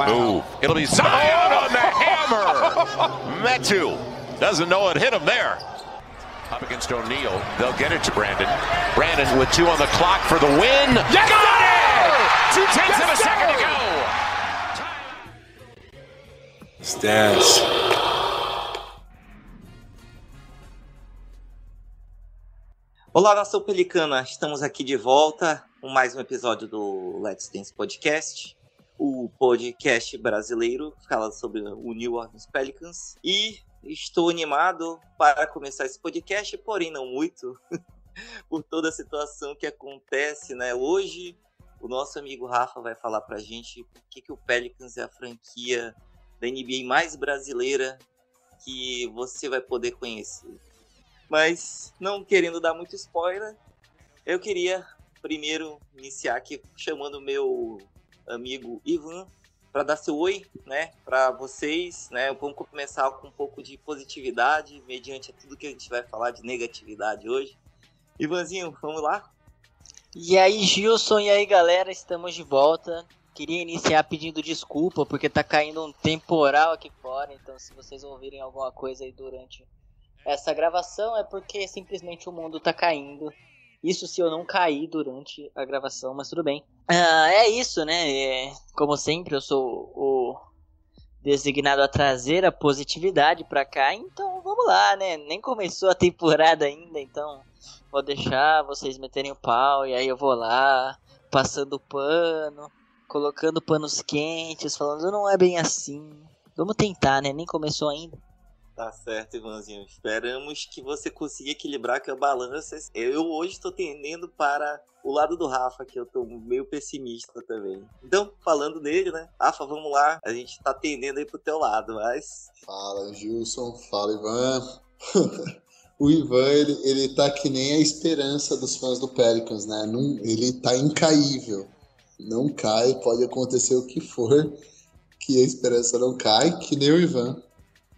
wow. move. It'll be Zion on the hammer. Metu doesn't know it hit him there. Up against O'Neal. They'll get it to Brandon. Brandon with two on the clock for the win. Yes, Got it! Two tenths yes, of a second to go. Stats. Olá, nação pelicana! Estamos aqui de volta com mais um episódio do Let's Dance Podcast, o podcast brasileiro fala sobre o New Orleans Pelicans. E estou animado para começar esse podcast, porém não muito, por toda a situação que acontece, né? Hoje, o nosso amigo Rafa vai falar pra gente por que, que o Pelicans é a franquia da NBA mais brasileira que você vai poder conhecer. Mas, não querendo dar muito spoiler, eu queria primeiro iniciar aqui chamando meu amigo Ivan para dar seu oi, né, para vocês, né? Vamos começar com um pouco de positividade, mediante tudo que a gente vai falar de negatividade hoje. Ivanzinho, vamos lá? E aí, Gilson, e aí, galera, estamos de volta. Queria iniciar pedindo desculpa, porque tá caindo um temporal aqui fora, então se vocês ouvirem alguma coisa aí durante essa gravação é porque simplesmente o mundo tá caindo. Isso se eu não cair durante a gravação, mas tudo bem. Ah, é isso, né? É, como sempre, eu sou o designado a trazer a positividade pra cá, então vamos lá, né? Nem começou a temporada ainda, então vou deixar vocês meterem o pau e aí eu vou lá, passando pano, colocando panos quentes, falando não é bem assim. Vamos tentar, né? Nem começou ainda. Tá certo, Ivanzinho. Esperamos que você consiga equilibrar que a balança. Eu hoje estou tendendo para o lado do Rafa, que eu tô meio pessimista também. Então, falando dele, né? Rafa, vamos lá. A gente tá tendendo aí pro teu lado, mas. Fala, Gilson. Fala, Ivan. o Ivan, ele, ele tá que nem a esperança dos fãs do Pelicans, né? Não, ele tá incaível. Não cai, pode acontecer o que for, que a esperança não cai, que nem o Ivan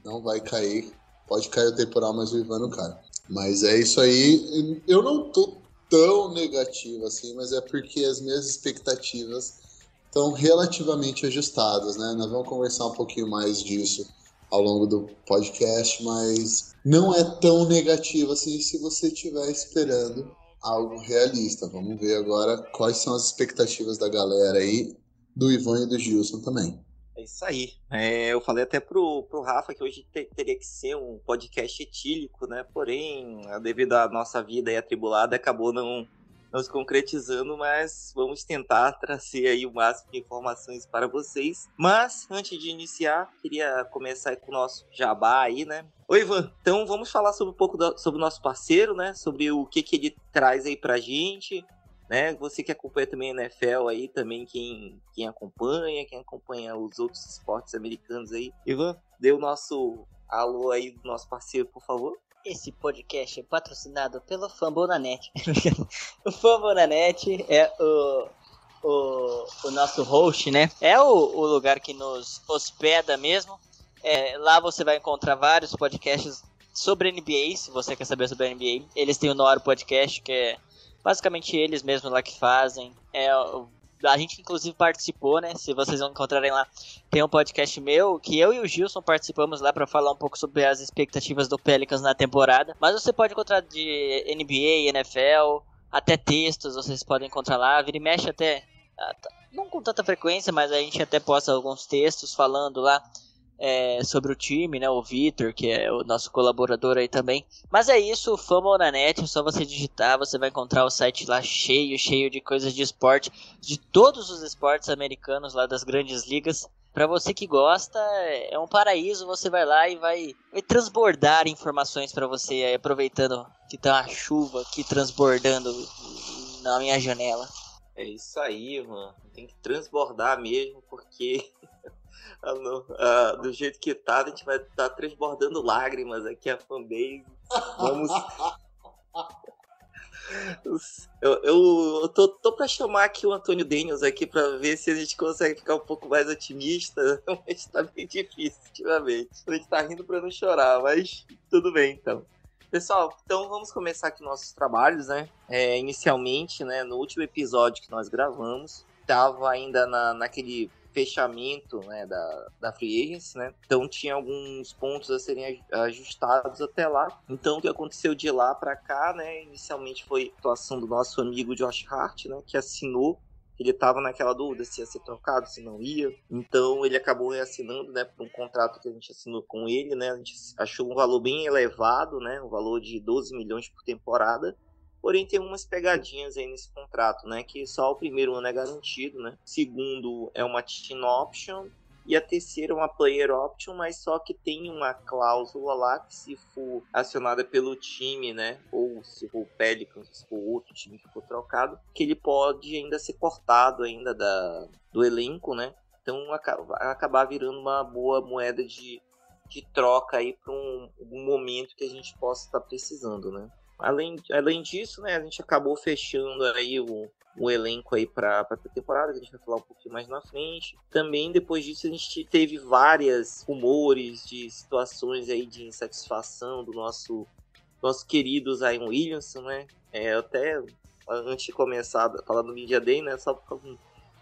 não vai cair. Pode cair o temporal, mas o Ivan não cai. Mas é isso aí. Eu não tô tão negativo assim, mas é porque as minhas expectativas estão relativamente ajustadas, né? Nós vamos conversar um pouquinho mais disso ao longo do podcast, mas não é tão negativo assim se você estiver esperando algo realista. Vamos ver agora quais são as expectativas da galera aí, do Ivan e do Gilson também. É isso aí. É, eu falei até pro, pro Rafa que hoje te, teria que ser um podcast etílico, né? Porém, devido à nossa vida aí atribulada, acabou não, não se concretizando, mas vamos tentar trazer aí o máximo de informações para vocês. Mas, antes de iniciar, queria começar com o nosso jabá aí, né? Oi, Ivan. Então, vamos falar sobre um pouco do, sobre o nosso parceiro, né? Sobre o que, que ele traz aí pra gente, né? Você que acompanha também a NFL aí, também quem, quem acompanha, quem acompanha os outros esportes americanos aí. Ivan, dê o nosso alô aí do nosso parceiro, por favor. Esse podcast é patrocinado pelo Fambonanet. o Fambonanet é o, o, o nosso host, né? É o, o lugar que nos hospeda mesmo. É, lá você vai encontrar vários podcasts sobre NBA, se você quer saber sobre NBA. Eles têm o Noro Podcast, que é basicamente eles mesmos lá que fazem. É, a gente inclusive participou, né? Se vocês vão encontrarem lá, tem um podcast meu que eu e o Gilson participamos lá para falar um pouco sobre as expectativas do Pelicans na temporada. Mas você pode encontrar de NBA, NFL, até textos vocês podem encontrar lá. Vira e mexe até, não com tanta frequência, mas a gente até posta alguns textos falando lá é, sobre o time, né? O Vitor, que é o nosso colaborador aí também. Mas é isso, Fama na net, é só você digitar, você vai encontrar o site lá cheio, cheio de coisas de esporte, de todos os esportes americanos lá das grandes ligas. Para você que gosta, é um paraíso, você vai lá e vai, vai transbordar informações para você, aí, aproveitando que tá uma chuva aqui transbordando na minha janela. É isso aí, mano. Tem que transbordar mesmo, porque uh, do jeito que tá, a gente vai estar tá transbordando lágrimas aqui a fanbase. Vamos. Eu, eu, eu tô, tô pra chamar aqui o Antônio Daniels aqui pra ver se a gente consegue ficar um pouco mais otimista, mas tá bem difícil ultimamente. A gente tá rindo pra não chorar, mas tudo bem então. Pessoal, então vamos começar aqui nossos trabalhos, né? É, inicialmente, né, no último episódio que nós gravamos, tava ainda na, naquele fechamento né, da, da Free Agency, né? Então tinha alguns pontos a serem ajustados até lá. Então o que aconteceu de lá para cá, né? Inicialmente foi a atuação do nosso amigo Josh Hart, né? Que assinou ele estava naquela dúvida se ia ser trocado, se não ia. Então ele acabou reassinando, né, por um contrato que a gente assinou com ele, né? A gente achou um valor bem elevado, né? Um valor de 12 milhões por temporada. Porém, tem umas pegadinhas aí nesse contrato, né? Que só o primeiro ano é garantido, né? Segundo é uma team option e a terceira é uma player option, mas só que tem uma cláusula lá que se for acionada pelo time, né, ou se for o Pelicans, se for outro time que for trocado, que ele pode ainda ser cortado ainda da, do elenco, né? Então vai acabar virando uma boa moeda de, de troca aí para um, um momento que a gente possa estar precisando, né? Além, além disso, né, a gente acabou fechando aí o, o elenco aí para a temporada, que a gente vai falar um pouquinho mais na frente. Também depois disso a gente teve várias rumores de situações aí de insatisfação do nosso nosso querido Zion Williamson, né? É, até antes de começar a falar do Media Day, né, só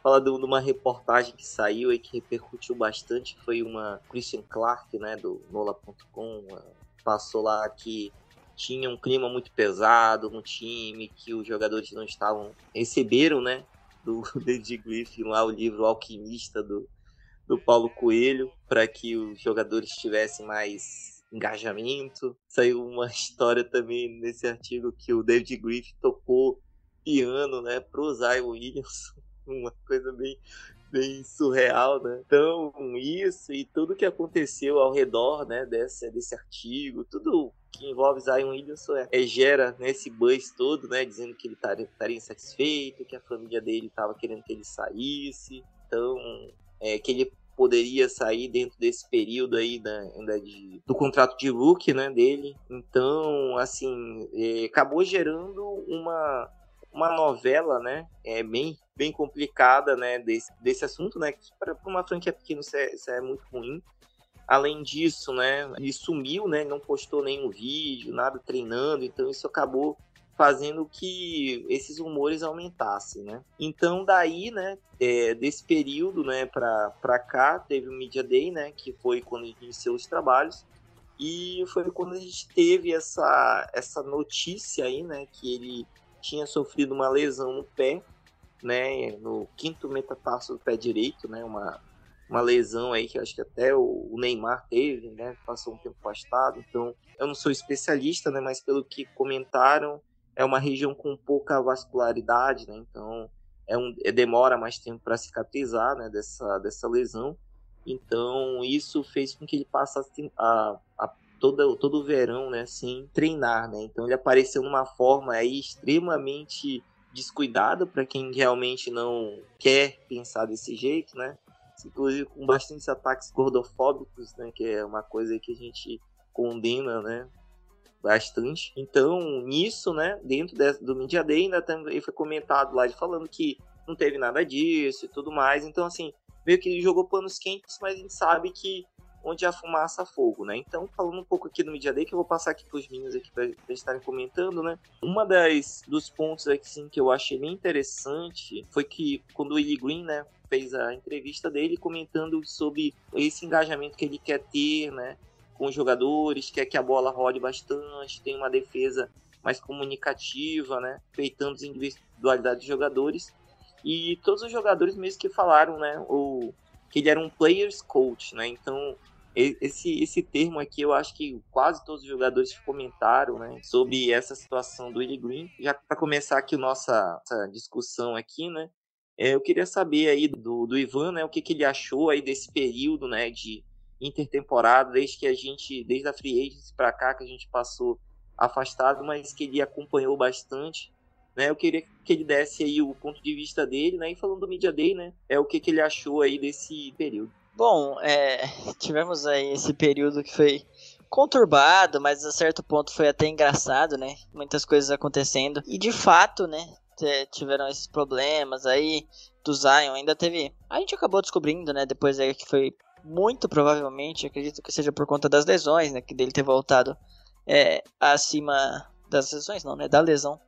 falar de uma reportagem que saiu e que repercutiu bastante, foi uma Christian Clark, né, do Nola.com, passou lá que tinha um clima muito pesado no time, que os jogadores não estavam. receberam, né? Do David Griffin lá o livro Alquimista do, do Paulo Coelho, para que os jogadores tivessem mais engajamento. Saiu uma história também nesse artigo que o David Griffin tocou piano, né, pro Zion Williams, uma coisa bem bem surreal, né? Então, isso e tudo que aconteceu ao redor, né, desse, desse artigo, tudo que envolve Zion Williamson é, é gera né, esse buzz todo, né, dizendo que ele estaria insatisfeito, que a família dele estava querendo que ele saísse, então, é, que ele poderia sair dentro desse período aí da, ainda de, do contrato de rookie, né, dele. Então, assim, é, acabou gerando uma uma novela, né, é bem, bem complicada, né, desse, desse assunto, né, que para uma franquia pequena isso é, isso é muito ruim. Além disso, né, ele sumiu, né, não postou nenhum vídeo, nada treinando, então isso acabou fazendo que esses rumores aumentassem, né? Então daí, né, é, desse período, né, para cá teve o Media Day, né, que foi quando iniciou os trabalhos e foi quando a gente teve essa essa notícia aí, né, que ele tinha sofrido uma lesão no pé, né, no quinto metatarso do pé direito, né, uma, uma lesão aí que acho que até o Neymar teve, né, passou um tempo afastado. Então, eu não sou especialista, né, mas pelo que comentaram, é uma região com pouca vascularidade, né, então é um, é, demora mais tempo para cicatrizar, né, dessa, dessa lesão. Então, isso fez com que ele passasse a, a todo, todo o verão, né, sem treinar, né? Então ele apareceu numa forma aí extremamente descuidada para quem realmente não quer pensar desse jeito, né? Inclusive com bastantes ataques gordofóbicos, né, que é uma coisa que a gente condena, né, bastante. Então, nisso, né, dentro do Media Day ainda também foi comentado lá de falando que não teve nada disso e tudo mais. Então, assim, meio que ele jogou panos quentes, mas a gente sabe que onde a fumaça fogo, né? Então, falando um pouco aqui do Media Day, que eu vou passar aqui para os meninos aqui para estarem comentando, né? Uma das dos pontos aqui sim que eu achei bem interessante foi que quando o Willie Green, né, fez a entrevista dele comentando sobre esse engajamento que ele quer ter, né, com os jogadores, quer que a bola rode bastante, tem uma defesa mais comunicativa, né, respeitando as individualidades dos jogadores. E todos os jogadores mesmo que falaram, né, o que ele era um players coach, né? Então, esse, esse termo aqui, eu acho que quase todos os jogadores comentaram né, sobre essa situação do Willie Green. Já para começar aqui nossa, nossa discussão aqui, né? É, eu queria saber aí do, do Ivan, né, o que, que ele achou aí desse período, né, de intertemporada, desde que a gente, desde a Free Agency para cá, que a gente passou afastado, mas que ele acompanhou bastante. Né, eu queria que ele desse aí o ponto de vista dele, né? E falando do Media Day, né? É o que, que ele achou aí desse período. Bom, é, tivemos aí esse período que foi conturbado, mas a certo ponto foi até engraçado, né? Muitas coisas acontecendo. E de fato, né? Tiveram esses problemas aí do Zion. Ainda teve. A gente acabou descobrindo, né? Depois aí que foi muito provavelmente, acredito que seja por conta das lesões, né? Que dele ter voltado é, acima das lesões, não, né? Da lesão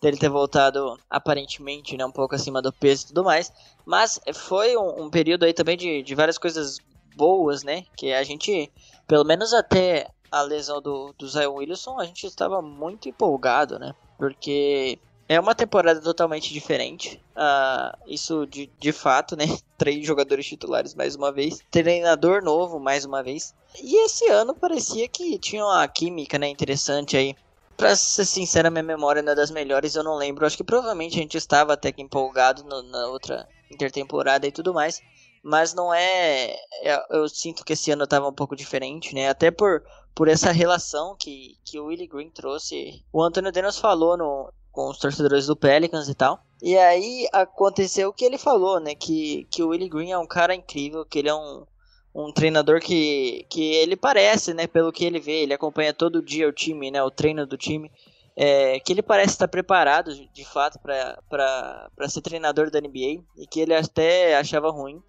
dele ter voltado aparentemente, né, um pouco acima do peso e tudo mais. Mas foi um, um período aí também de, de várias coisas boas, né? Que a gente, pelo menos até a lesão do, do Zion Williamson, a gente estava muito empolgado, né? Porque é uma temporada totalmente diferente. Uh, isso de, de fato, né? Três jogadores titulares mais uma vez. Treinador novo mais uma vez. E esse ano parecia que tinha uma química, né? Interessante aí. Pra ser sincero, minha memória não é das melhores, eu não lembro. Acho que provavelmente a gente estava até que empolgado no, na outra intertemporada e tudo mais. Mas não é. é eu sinto que esse ano estava um pouco diferente, né? Até por, por essa relação que, que o Willie Green trouxe. O Antônio Dennis falou no, com os torcedores do Pelicans e tal. E aí aconteceu o que ele falou, né? Que, que o Willie Green é um cara incrível, que ele é um, um treinador que, que ele parece, né? Pelo que ele vê, ele acompanha todo dia o time, né? O treino do time. É, que ele parece estar preparado de fato para ser treinador da NBA e que ele até achava ruim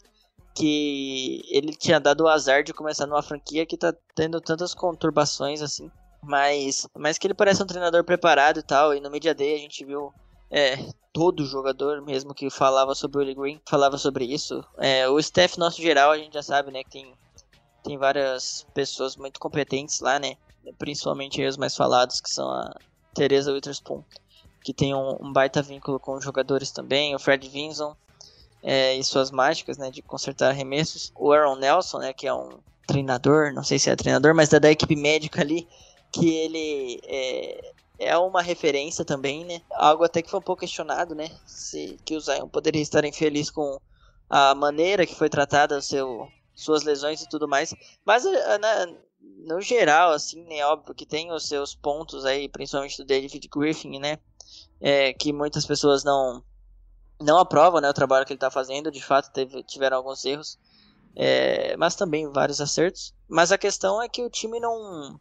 que ele tinha dado o azar de começar numa franquia que tá tendo tantas conturbações assim mas, mas que ele parece um treinador preparado e tal. E no Media Day a gente viu é, todo jogador mesmo que falava sobre o Willie Green falava sobre isso. É, o staff nosso geral a gente já sabe, né, que tem, tem várias pessoas muito competentes lá, né? Principalmente os mais falados, que são a Teresa Witherspoon, que tem um, um baita vínculo com os jogadores também, o Fred Vinson é, e suas mágicas, né, de consertar arremessos. O Aaron Nelson, né, que é um treinador, não sei se é treinador, mas da, da equipe médica ali, que ele é, é uma referência também, né? Algo até que foi um pouco questionado, né? Se que o Zion poderia estar infeliz com a maneira que foi tratada o seu, suas lesões e tudo mais. Mas eh, na, no geral, assim, né? Óbvio que tem os seus pontos aí, principalmente do David Griffin, né? É, que muitas pessoas não não aprovam né, o trabalho que ele está fazendo. De fato, teve, tiveram alguns erros. É, mas também vários acertos. Mas a questão é que o time não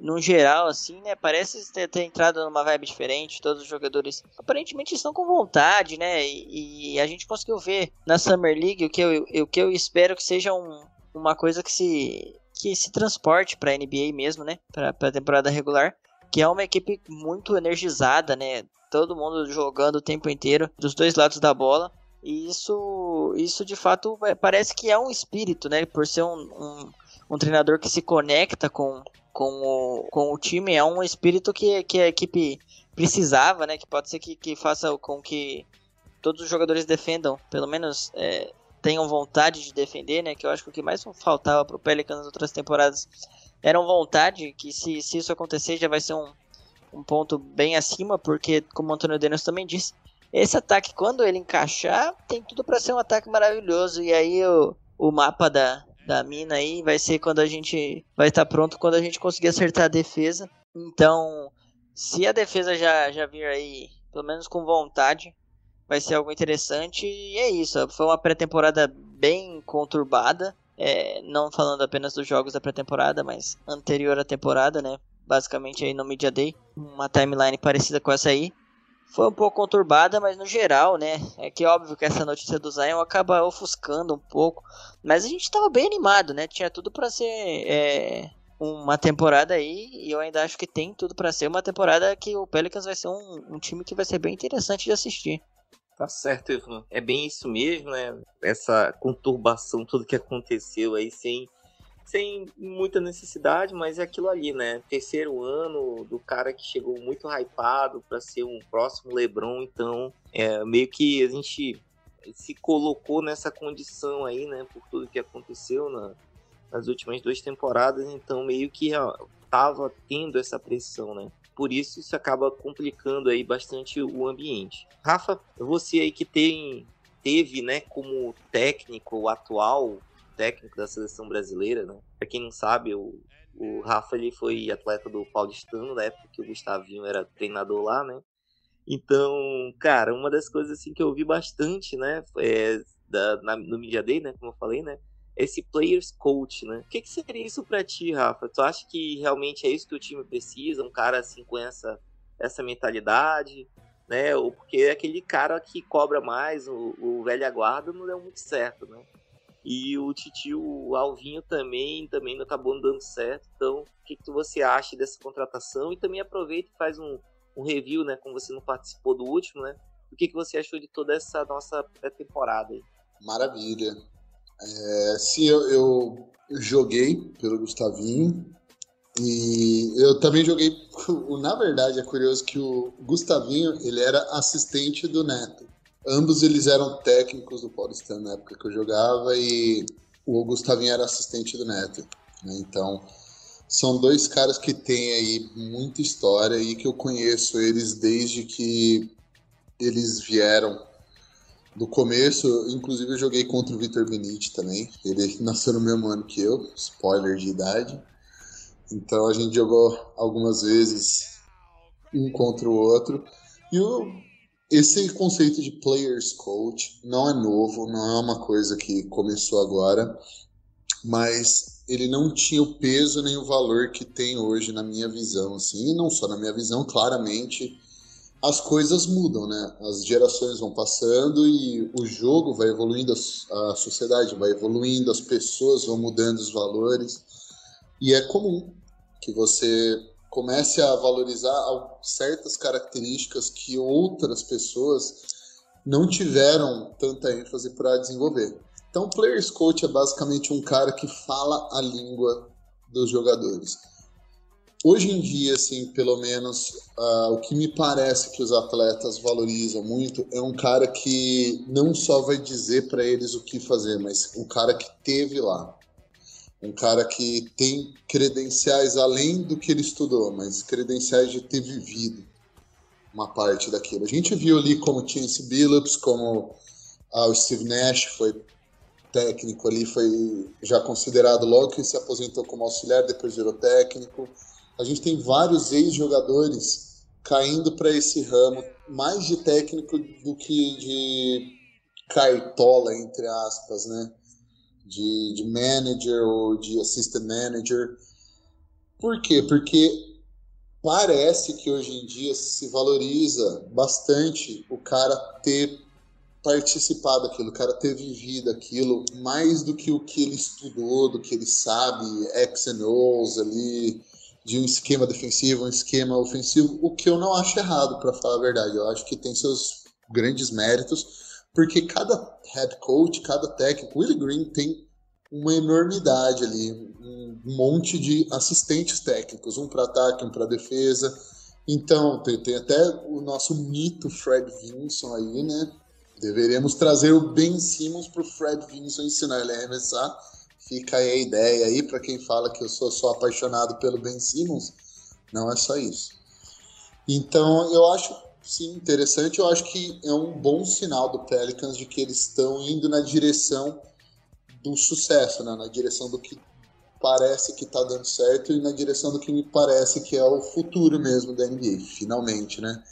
no geral, assim, né? Parece ter, ter, entrado numa vibe diferente. Todos os jogadores aparentemente estão com vontade, né? E, e a gente conseguiu ver na Summer League o que eu, o que eu espero que seja um, uma coisa que se, que se transporte para NBA mesmo, né? Para a temporada regular. Que é uma equipe muito energizada, né? Todo mundo jogando o tempo inteiro, dos dois lados da bola. E isso, isso de fato é, parece que é um espírito, né? Por ser um, um, um treinador que se conecta com, com o, com o time é um espírito que, que a equipe precisava, né? Que pode ser que, que faça com que todos os jogadores defendam, pelo menos é, tenham vontade de defender, né? Que eu acho que o que mais faltava para o Pelicans nas outras temporadas era vontade, que se, se isso acontecer já vai ser um, um ponto bem acima, porque, como o Antônio Dennis também disse, esse ataque, quando ele encaixar, tem tudo para ser um ataque maravilhoso. E aí o, o mapa da, da mina aí vai ser quando a gente vai estar tá pronto quando a gente conseguir acertar a defesa. Então, se a defesa já, já vir aí, pelo menos com vontade, vai ser algo interessante. E é isso. Foi uma pré-temporada bem conturbada. É, não falando apenas dos jogos da pré-temporada, mas anterior à temporada, né? Basicamente aí no Media Day. Uma timeline parecida com essa aí foi um pouco conturbada, mas no geral, né? É que óbvio que essa notícia do Zion acaba ofuscando um pouco. Mas a gente estava bem animado, né? Tinha tudo para ser é, uma temporada aí. E eu ainda acho que tem tudo para ser uma temporada que o Pelicans vai ser um, um time que vai ser bem interessante de assistir. Tá certo, Ivan. É bem isso mesmo, né? Essa conturbação, tudo que aconteceu aí sem sem muita necessidade, mas é aquilo ali, né? Terceiro ano do cara que chegou muito hypado para ser um próximo LeBron, então é meio que a gente se colocou nessa condição aí, né? Por tudo que aconteceu na, nas últimas duas temporadas, então meio que tava tendo essa pressão, né? Por isso isso acaba complicando aí bastante o ambiente. Rafa, você aí que tem teve, né, como técnico atual técnico da seleção brasileira, né? Pra quem não sabe, o, o Rafa ele foi atleta do Paulistano na época que o Gustavinho era treinador lá, né? Então, cara, uma das coisas assim que eu vi bastante, né, é da, na, no Media Day, né, como eu falei, né, esse players coach, né? O que, que seria isso para ti, Rafa? Tu acha que realmente é isso que o time precisa, um cara assim com essa essa mentalidade, né? Ou porque é aquele cara que cobra mais, o, o velha guarda não deu muito certo, né? E o Titio Alvinho também, também não acabou não dando certo. Então, o que, que você acha dessa contratação? E também aproveita e faz um, um review, né? Como você não participou do último, né? O que, que você achou de toda essa nossa pré-temporada aí? Maravilha. É, sim, eu, eu, joguei pelo Gustavinho e eu também joguei. Na verdade, é curioso que o Gustavinho ele era assistente do Neto. Ambos eles eram técnicos do Paulistano na época que eu jogava e o Gustavinho era assistente do Neto. Né? Então, são dois caras que têm aí muita história e que eu conheço eles desde que eles vieram do começo. Inclusive, eu joguei contra o Vitor Benite também. Ele nasceu no mesmo ano que eu, spoiler de idade. Então, a gente jogou algumas vezes um contra o outro. E o, esse conceito de players coach não é novo, não é uma coisa que começou agora, mas ele não tinha o peso nem o valor que tem hoje na minha visão, assim, e não só na minha visão, claramente as coisas mudam, né? As gerações vão passando e o jogo vai evoluindo, a sociedade vai evoluindo, as pessoas vão mudando os valores e é comum que você comece a valorizar certas características que outras pessoas não tiveram tanta ênfase para desenvolver. Então, o Players Coach é basicamente um cara que fala a língua dos jogadores. Hoje em dia, assim, pelo menos, uh, o que me parece que os atletas valorizam muito é um cara que não só vai dizer para eles o que fazer, mas um cara que teve lá. Um cara que tem credenciais além do que ele estudou, mas credenciais de ter vivido uma parte daquilo. A gente viu ali como Chance Billups, como uh, o Steve Nash foi técnico ali, foi já considerado logo que se aposentou como auxiliar, depois virou técnico. A gente tem vários ex-jogadores caindo para esse ramo, mais de técnico do que de cartola, entre aspas, né? De, de manager ou de assistant manager. Por quê? Porque parece que hoje em dia se valoriza bastante o cara ter participar daquilo, o cara ter vivido aquilo mais do que o que ele estudou, do que ele sabe, X and O's ali, de um esquema defensivo, um esquema ofensivo, o que eu não acho errado, para falar a verdade. Eu acho que tem seus grandes méritos, porque cada head coach, cada técnico, Willie Green tem uma enormidade ali, um monte de assistentes técnicos, um para ataque, um para defesa. Então, tem, tem até o nosso mito Fred Vinson aí, né? Deveríamos trazer o Ben Simmons para o Fred Vinson ensinar ele a arremessar. Fica aí a ideia aí para quem fala que eu sou só apaixonado pelo Ben Simmons. Não é só isso. Então eu acho sim interessante. Eu acho que é um bom sinal do Pelicans de que eles estão indo na direção do sucesso, né? na direção do que parece que está dando certo e na direção do que me parece que é o futuro mesmo da NBA, finalmente, né?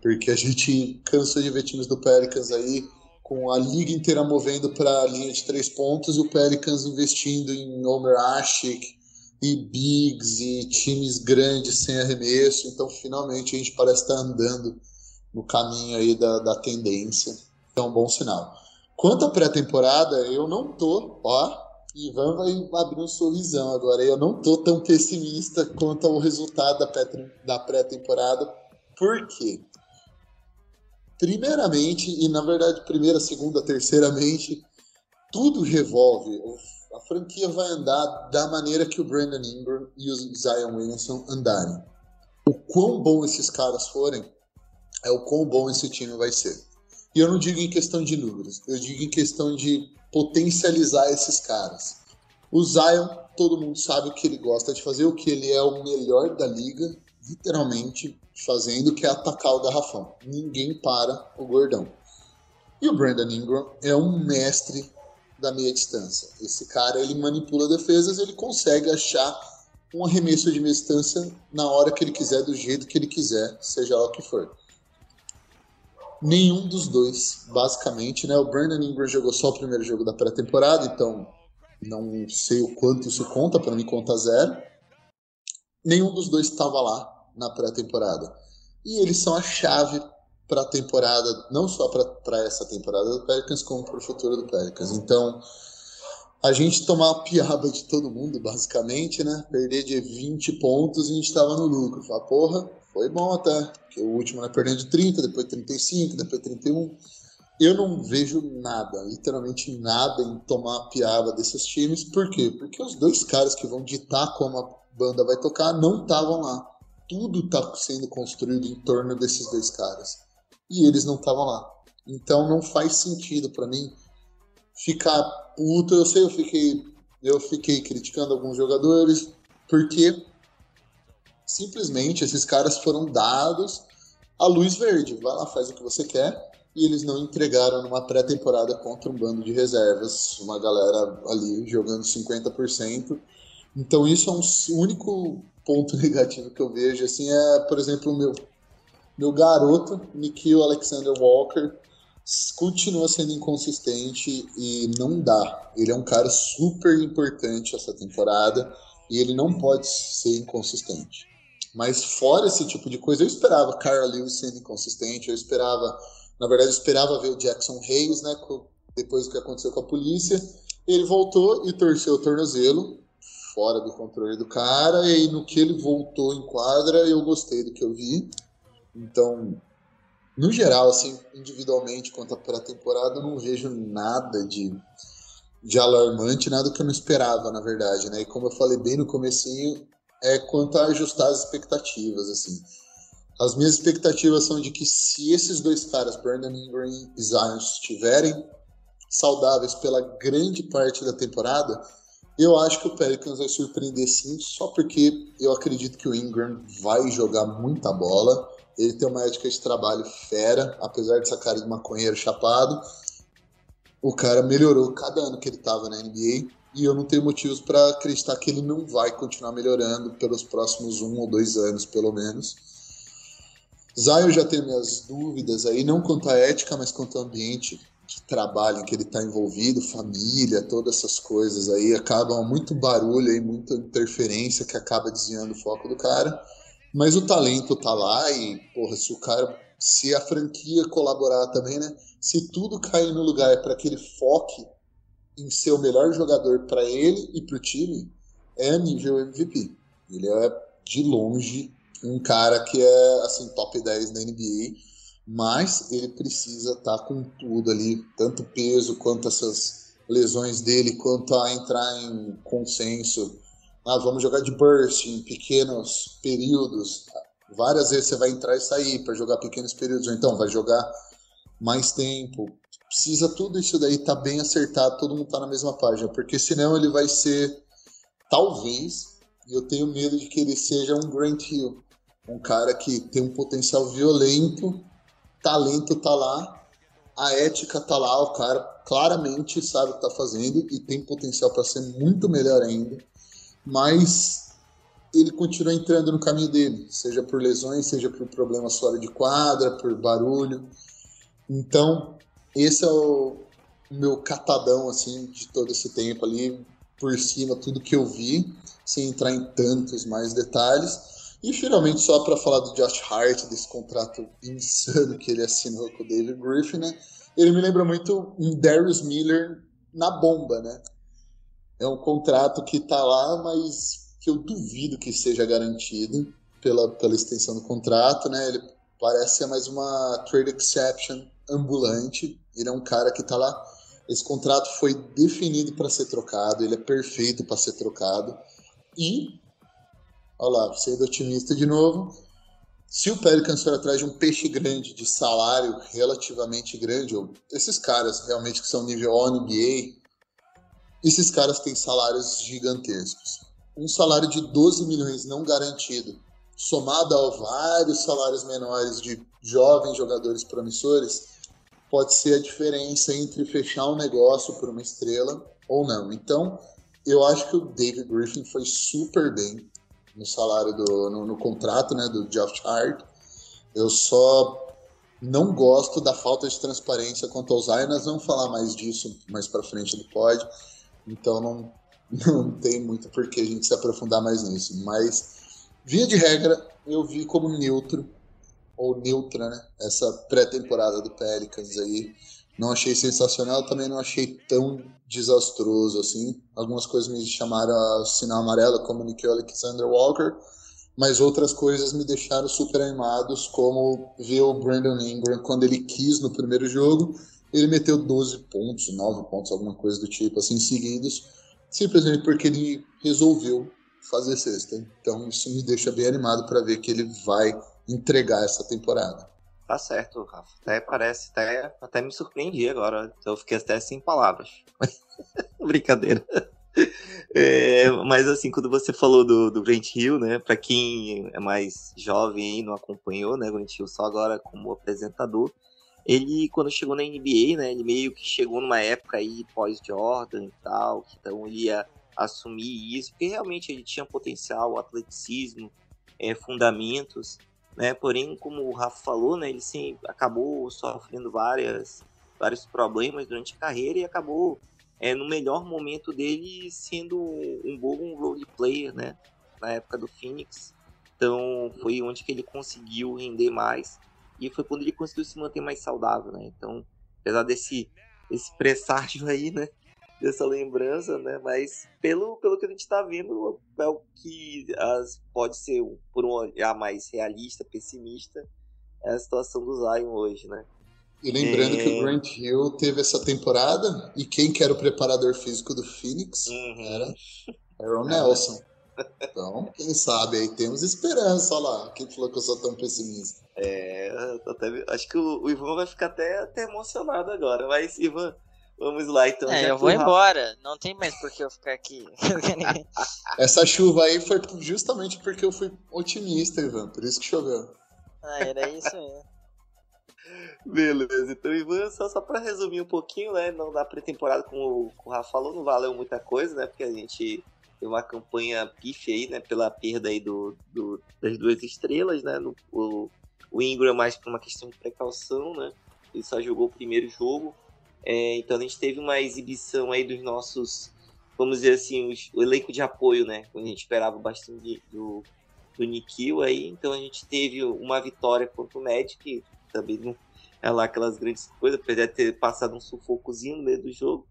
porque a gente cansa de ver times do Pelicans aí com a liga inteira movendo para a linha de três pontos e o Pelicans investindo em Omer Ashik e Bigs e times grandes sem arremesso. Então, finalmente, a gente parece estar andando no caminho aí da, da tendência. É um bom sinal. Quanto à pré-temporada, eu não tô, ó, Ivan vai abrir um sorrisão agora. Eu não tô tão pessimista quanto ao resultado da pré-temporada. Por quê? primeiramente, e na verdade, primeira, segunda, terceiramente, tudo revolve. A franquia vai andar da maneira que o Brandon Ingram e o Zion Williamson andarem. O quão bom esses caras forem, é o quão bom esse time vai ser. E eu não digo em questão de números, eu digo em questão de potencializar esses caras. O Zion, todo mundo sabe o que ele gosta de fazer, o que ele é o melhor da liga, literalmente fazendo, que é atacar o garrafão. Ninguém para o gordão. E o Brandon Ingram é um mestre da meia distância. Esse cara ele manipula defesas, ele consegue achar um arremesso de meia distância na hora que ele quiser, do jeito que ele quiser, seja lá o que for. Nenhum dos dois, basicamente, né? O Brandon Ingram jogou só o primeiro jogo da pré-temporada, então não sei o quanto isso conta, para mim conta zero. Nenhum dos dois estava lá na pré-temporada. E eles são a chave para a temporada, não só para essa temporada do Pelicans, como para o futuro do Pelicans. Então, a gente tomar a piada de todo mundo, basicamente, né? Perder de 20 pontos e a gente estava no lucro. Falar, porra, Foi bom até, porque o último na perdendo de 30, depois 35, depois 31. Eu não vejo nada, literalmente nada em tomar a piada desses times. Por quê? Porque os dois caras que vão ditar como a banda vai tocar não estavam lá. Tudo está sendo construído em torno desses dois caras. E eles não estavam lá. Então não faz sentido para mim ficar puto. Eu sei, eu fiquei, eu fiquei criticando alguns jogadores, porque simplesmente esses caras foram dados a luz verde. Vai lá, faz o que você quer. E eles não entregaram numa pré-temporada contra um bando de reservas, uma galera ali jogando 50%. Então isso é um único ponto negativo que eu vejo. Assim, é, por exemplo, o meu, meu garoto, Nikhil Alexander Walker, continua sendo inconsistente e não dá. Ele é um cara super importante essa temporada e ele não pode ser inconsistente. Mas fora esse tipo de coisa, eu esperava Carl Lewis sendo inconsistente, eu esperava, na verdade, eu esperava ver o Jackson Hayes, né, depois do que aconteceu com a polícia. Ele voltou e torceu o tornozelo, fora do controle do cara, e no que ele voltou em quadra, eu gostei do que eu vi. Então, no geral, assim, individualmente, quanto à pré-temporada, eu não vejo nada de, de alarmante, nada que eu não esperava, na verdade, né? E como eu falei bem no comecinho, é quanto a ajustar as expectativas, assim. As minhas expectativas são de que se esses dois caras, Brandon Ingram e Zion, estiverem saudáveis pela grande parte da temporada, eu acho que o Pelicans vai surpreender sim, só porque eu acredito que o Ingram vai jogar muita bola. Ele tem uma ética de trabalho fera, apesar de essa cara de maconheiro chapado. O cara melhorou cada ano que ele estava na NBA e eu não tenho motivos para acreditar que ele não vai continuar melhorando pelos próximos um ou dois anos, pelo menos. Zion já tem minhas dúvidas aí, não quanto à ética, mas quanto ao ambiente de trabalho em que ele está envolvido, família, todas essas coisas aí, acabam muito barulho e muita interferência que acaba desviando o foco do cara. Mas o talento tá lá e, porra, se o cara, se a franquia colaborar também, né? Se tudo cair no lugar para que ele foque em ser o melhor jogador para ele e para o time, é nível MVP. Ele é de longe um cara que é assim top 10 da NBA, mas ele precisa estar tá com tudo ali, tanto peso quanto essas lesões dele, quanto a entrar em consenso ah, vamos jogar de burst em pequenos períodos. Várias vezes você vai entrar e sair para jogar pequenos períodos, ou então vai jogar mais tempo. Precisa tudo isso daí estar tá bem acertado, todo mundo tá na mesma página, porque senão ele vai ser, talvez, e eu tenho medo de que ele seja um Grant Hill, um cara que tem um potencial violento, talento tá lá, a ética tá lá, o cara claramente sabe o que tá fazendo e tem potencial para ser muito melhor ainda mas ele continua entrando no caminho dele, seja por lesões, seja por problemas fora de quadra, por barulho. Então, esse é o meu catadão assim de todo esse tempo ali por cima tudo que eu vi, sem entrar em tantos mais detalhes. E finalmente só para falar do Josh Hart, desse contrato insano que ele assinou com o David Griffin, né? Ele me lembra muito um Darius Miller na bomba, né? é um contrato que está lá, mas que eu duvido que seja garantido pela, pela extensão do contrato, né? Ele parece ser mais uma trade exception ambulante. Ele é um cara que está lá. Esse contrato foi definido para ser trocado, ele é perfeito para ser trocado. E, olha lá, sendo otimista de novo, se o Pelicans for atrás de um peixe grande, de salário relativamente grande, ou esses caras realmente que são nível NBA, esses caras têm salários gigantescos. Um salário de 12 milhões não garantido, somado a vários salários menores de jovens jogadores promissores, pode ser a diferença entre fechar um negócio por uma estrela ou não. Então, eu acho que o David Griffin foi super bem no salário do no, no contrato, né, do Josh Hart. Eu só não gosto da falta de transparência quanto ao Zion. Nós vamos falar mais disso mais para frente do pod. Então não, não tem muito por que a gente se aprofundar mais nisso. Mas, via de regra, eu vi como neutro, ou neutra, né? Essa pré-temporada do Pelicans aí. Não achei sensacional, também não achei tão desastroso assim. Algumas coisas me chamaram a sinal amarelo, como Nikhil Alexander Walker, mas outras coisas me deixaram super animados, como ver o Brandon Ingram quando ele quis no primeiro jogo, ele meteu 12 pontos, 9 pontos, alguma coisa do tipo, assim, seguidos, simplesmente porque ele resolveu fazer sexta. Então isso me deixa bem animado para ver que ele vai entregar essa temporada. Tá certo, Rafa. Até parece, até, até me surpreendi agora. Eu fiquei até sem palavras. Brincadeira. É, mas assim, quando você falou do, do Grant Hill, né? Pra quem é mais jovem e não acompanhou, né? Grant Hill só agora como apresentador. Ele, quando chegou na NBA, né? Ele meio que chegou numa época aí pós-Jordan e tal. Então ele ia assumir isso, porque realmente ele tinha potencial, atleticismo, é, fundamentos né? Porém, como o Rafa falou, né, ele sim, acabou sofrendo várias, vários problemas durante a carreira e acabou é, no melhor momento dele sendo um bom role player, né? Na época do Phoenix. Então foi onde que ele conseguiu render mais e foi quando ele conseguiu se manter mais saudável, né? Então, apesar desse esse presságio aí, né? Dessa lembrança, né? Mas pelo, pelo que a gente está vendo, é o que as, pode ser, por um olhar mais realista, pessimista, é a situação do Zion hoje, né? E lembrando é... que o é. Grant Hill teve essa temporada, e quem que era o preparador físico do Phoenix uhum. era Aaron Nelson. Então, quem sabe aí temos esperança, olha lá. Quem falou que eu sou tão pessimista? É, até, acho que o, o Ivan vai ficar até, até emocionado agora. Mas, Ivan, Vamos lá, então. É, eu vou embora. Não tem mais por que eu ficar aqui. Essa chuva aí foi justamente porque eu fui otimista, Ivan. Por isso que choveu. Ah, era isso aí. Beleza, então, Ivan, só, só pra resumir um pouquinho, né? Não da pré-temporada, como o Rafa falou, não valeu muita coisa, né? Porque a gente teve uma campanha pife aí, né? Pela perda aí do, do das duas estrelas, né? No, o, o Ingram mais por uma questão de precaução, né? Ele só jogou o primeiro jogo. É, então a gente teve uma exibição aí dos nossos, vamos dizer assim, os, o elenco de apoio, né? A gente esperava bastante do, do Nikhil aí. Então a gente teve uma vitória contra o Magic, que também não é lá aquelas grandes coisas, apesar de ter passado um sufocozinho no meio do jogo.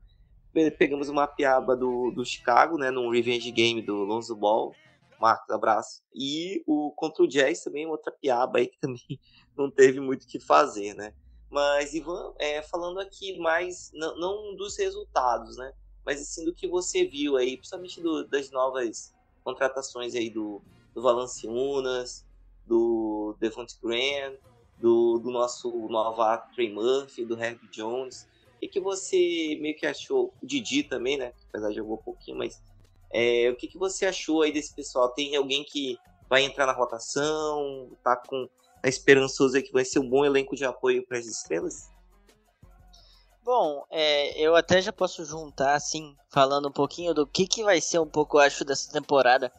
Pegamos uma piaba do, do Chicago, né? Num revenge game do Lonzo Ball. Marcos, abraço. E o contra o Jazz também, outra piaba aí que também não teve muito o que fazer, né? Mas, Ivan, é, falando aqui mais, não, não, dos resultados, né? Mas sim do que você viu aí, principalmente do, das novas contratações aí do, do Valanciunas, do Devonte Graham, do, do nosso novato Trey Murphy, do Herb Jones. O que, que você meio que achou? O Didi também, né? Apesar de jogou um pouquinho, mas é, o que, que você achou aí desse pessoal? Tem alguém que vai entrar na rotação? Tá com é esperançoso é que vai ser um bom elenco de apoio para as estrelas? Bom, é, eu até já posso juntar, assim, falando um pouquinho do que, que vai ser um pouco, eu acho, dessa temporada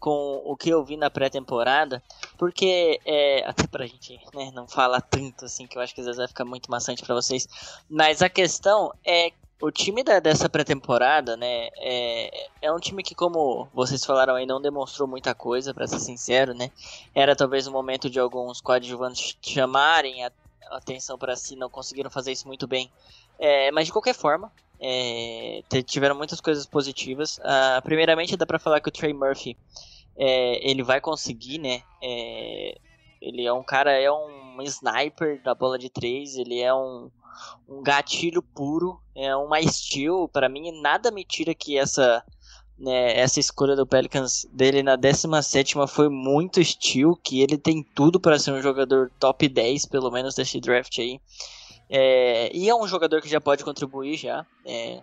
com o que eu vi na pré-temporada, porque é, até pra gente né, não falar tanto assim, que eu acho que às vezes vai ficar muito maçante para vocês, mas a questão é o time da, dessa pré-temporada, né, é, é um time que, como vocês falaram aí, não demonstrou muita coisa, para ser sincero, né? Era talvez o momento de alguns coadjuvantes chamarem a atenção para si, não conseguiram fazer isso muito bem. É, mas de qualquer forma, é, tiveram muitas coisas positivas. Uh, primeiramente, dá para falar que o Trey Murphy é, ele vai conseguir, né? É, ele é um cara, é um sniper da bola de três, ele é um um gatilho puro, é uma steal. Para mim, nada me tira que essa né, essa escolha do Pelicans dele na 17 foi muito steal, que ele tem tudo para ser um jogador top 10, pelo menos desse draft aí. É, e é um jogador que já pode contribuir já. É,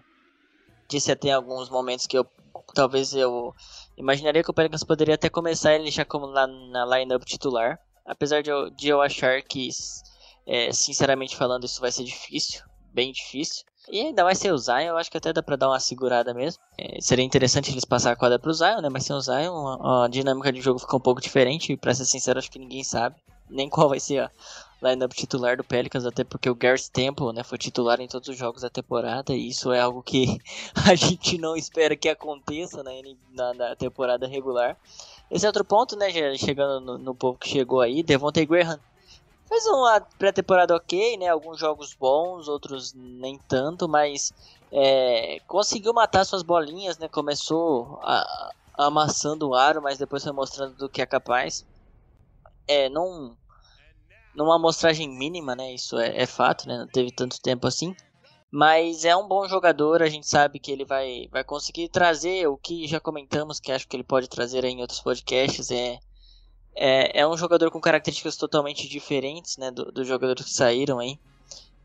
disse até alguns momentos que eu talvez eu imaginaria que o Pelicans poderia até começar ele já como lá na lineup titular. Apesar de eu, de eu achar que é, sinceramente falando, isso vai ser difícil, bem difícil. E ainda mais ser o Zion, eu acho que até dá pra dar uma segurada mesmo. É, seria interessante eles passar a quadra pro Zion, né? Mas sem o Zion, a, a, dinâmica de jogo fica um pouco diferente. E pra ser sincero, acho que ninguém sabe nem qual vai ser a lineup titular do Pelicans, até porque o Gareth Temple né, foi titular em todos os jogos da temporada. E isso é algo que a gente não espera que aconteça né, na, na temporada regular. Esse é outro ponto, né? Chegando no, no povo que chegou aí, Devontae Graham Fez uma pré-temporada ok, né? Alguns jogos bons, outros nem tanto, mas é, conseguiu matar suas bolinhas, né? Começou a, amassando o aro, mas depois foi mostrando do que é capaz. É, não numa amostragem mínima, né? Isso é, é, fato, né? Não teve tanto tempo assim. Mas é um bom jogador, a gente sabe que ele vai, vai conseguir trazer o que já comentamos, que acho que ele pode trazer em outros podcasts. É, é, é um jogador com características totalmente diferentes, né? Dos do jogadores que saíram aí.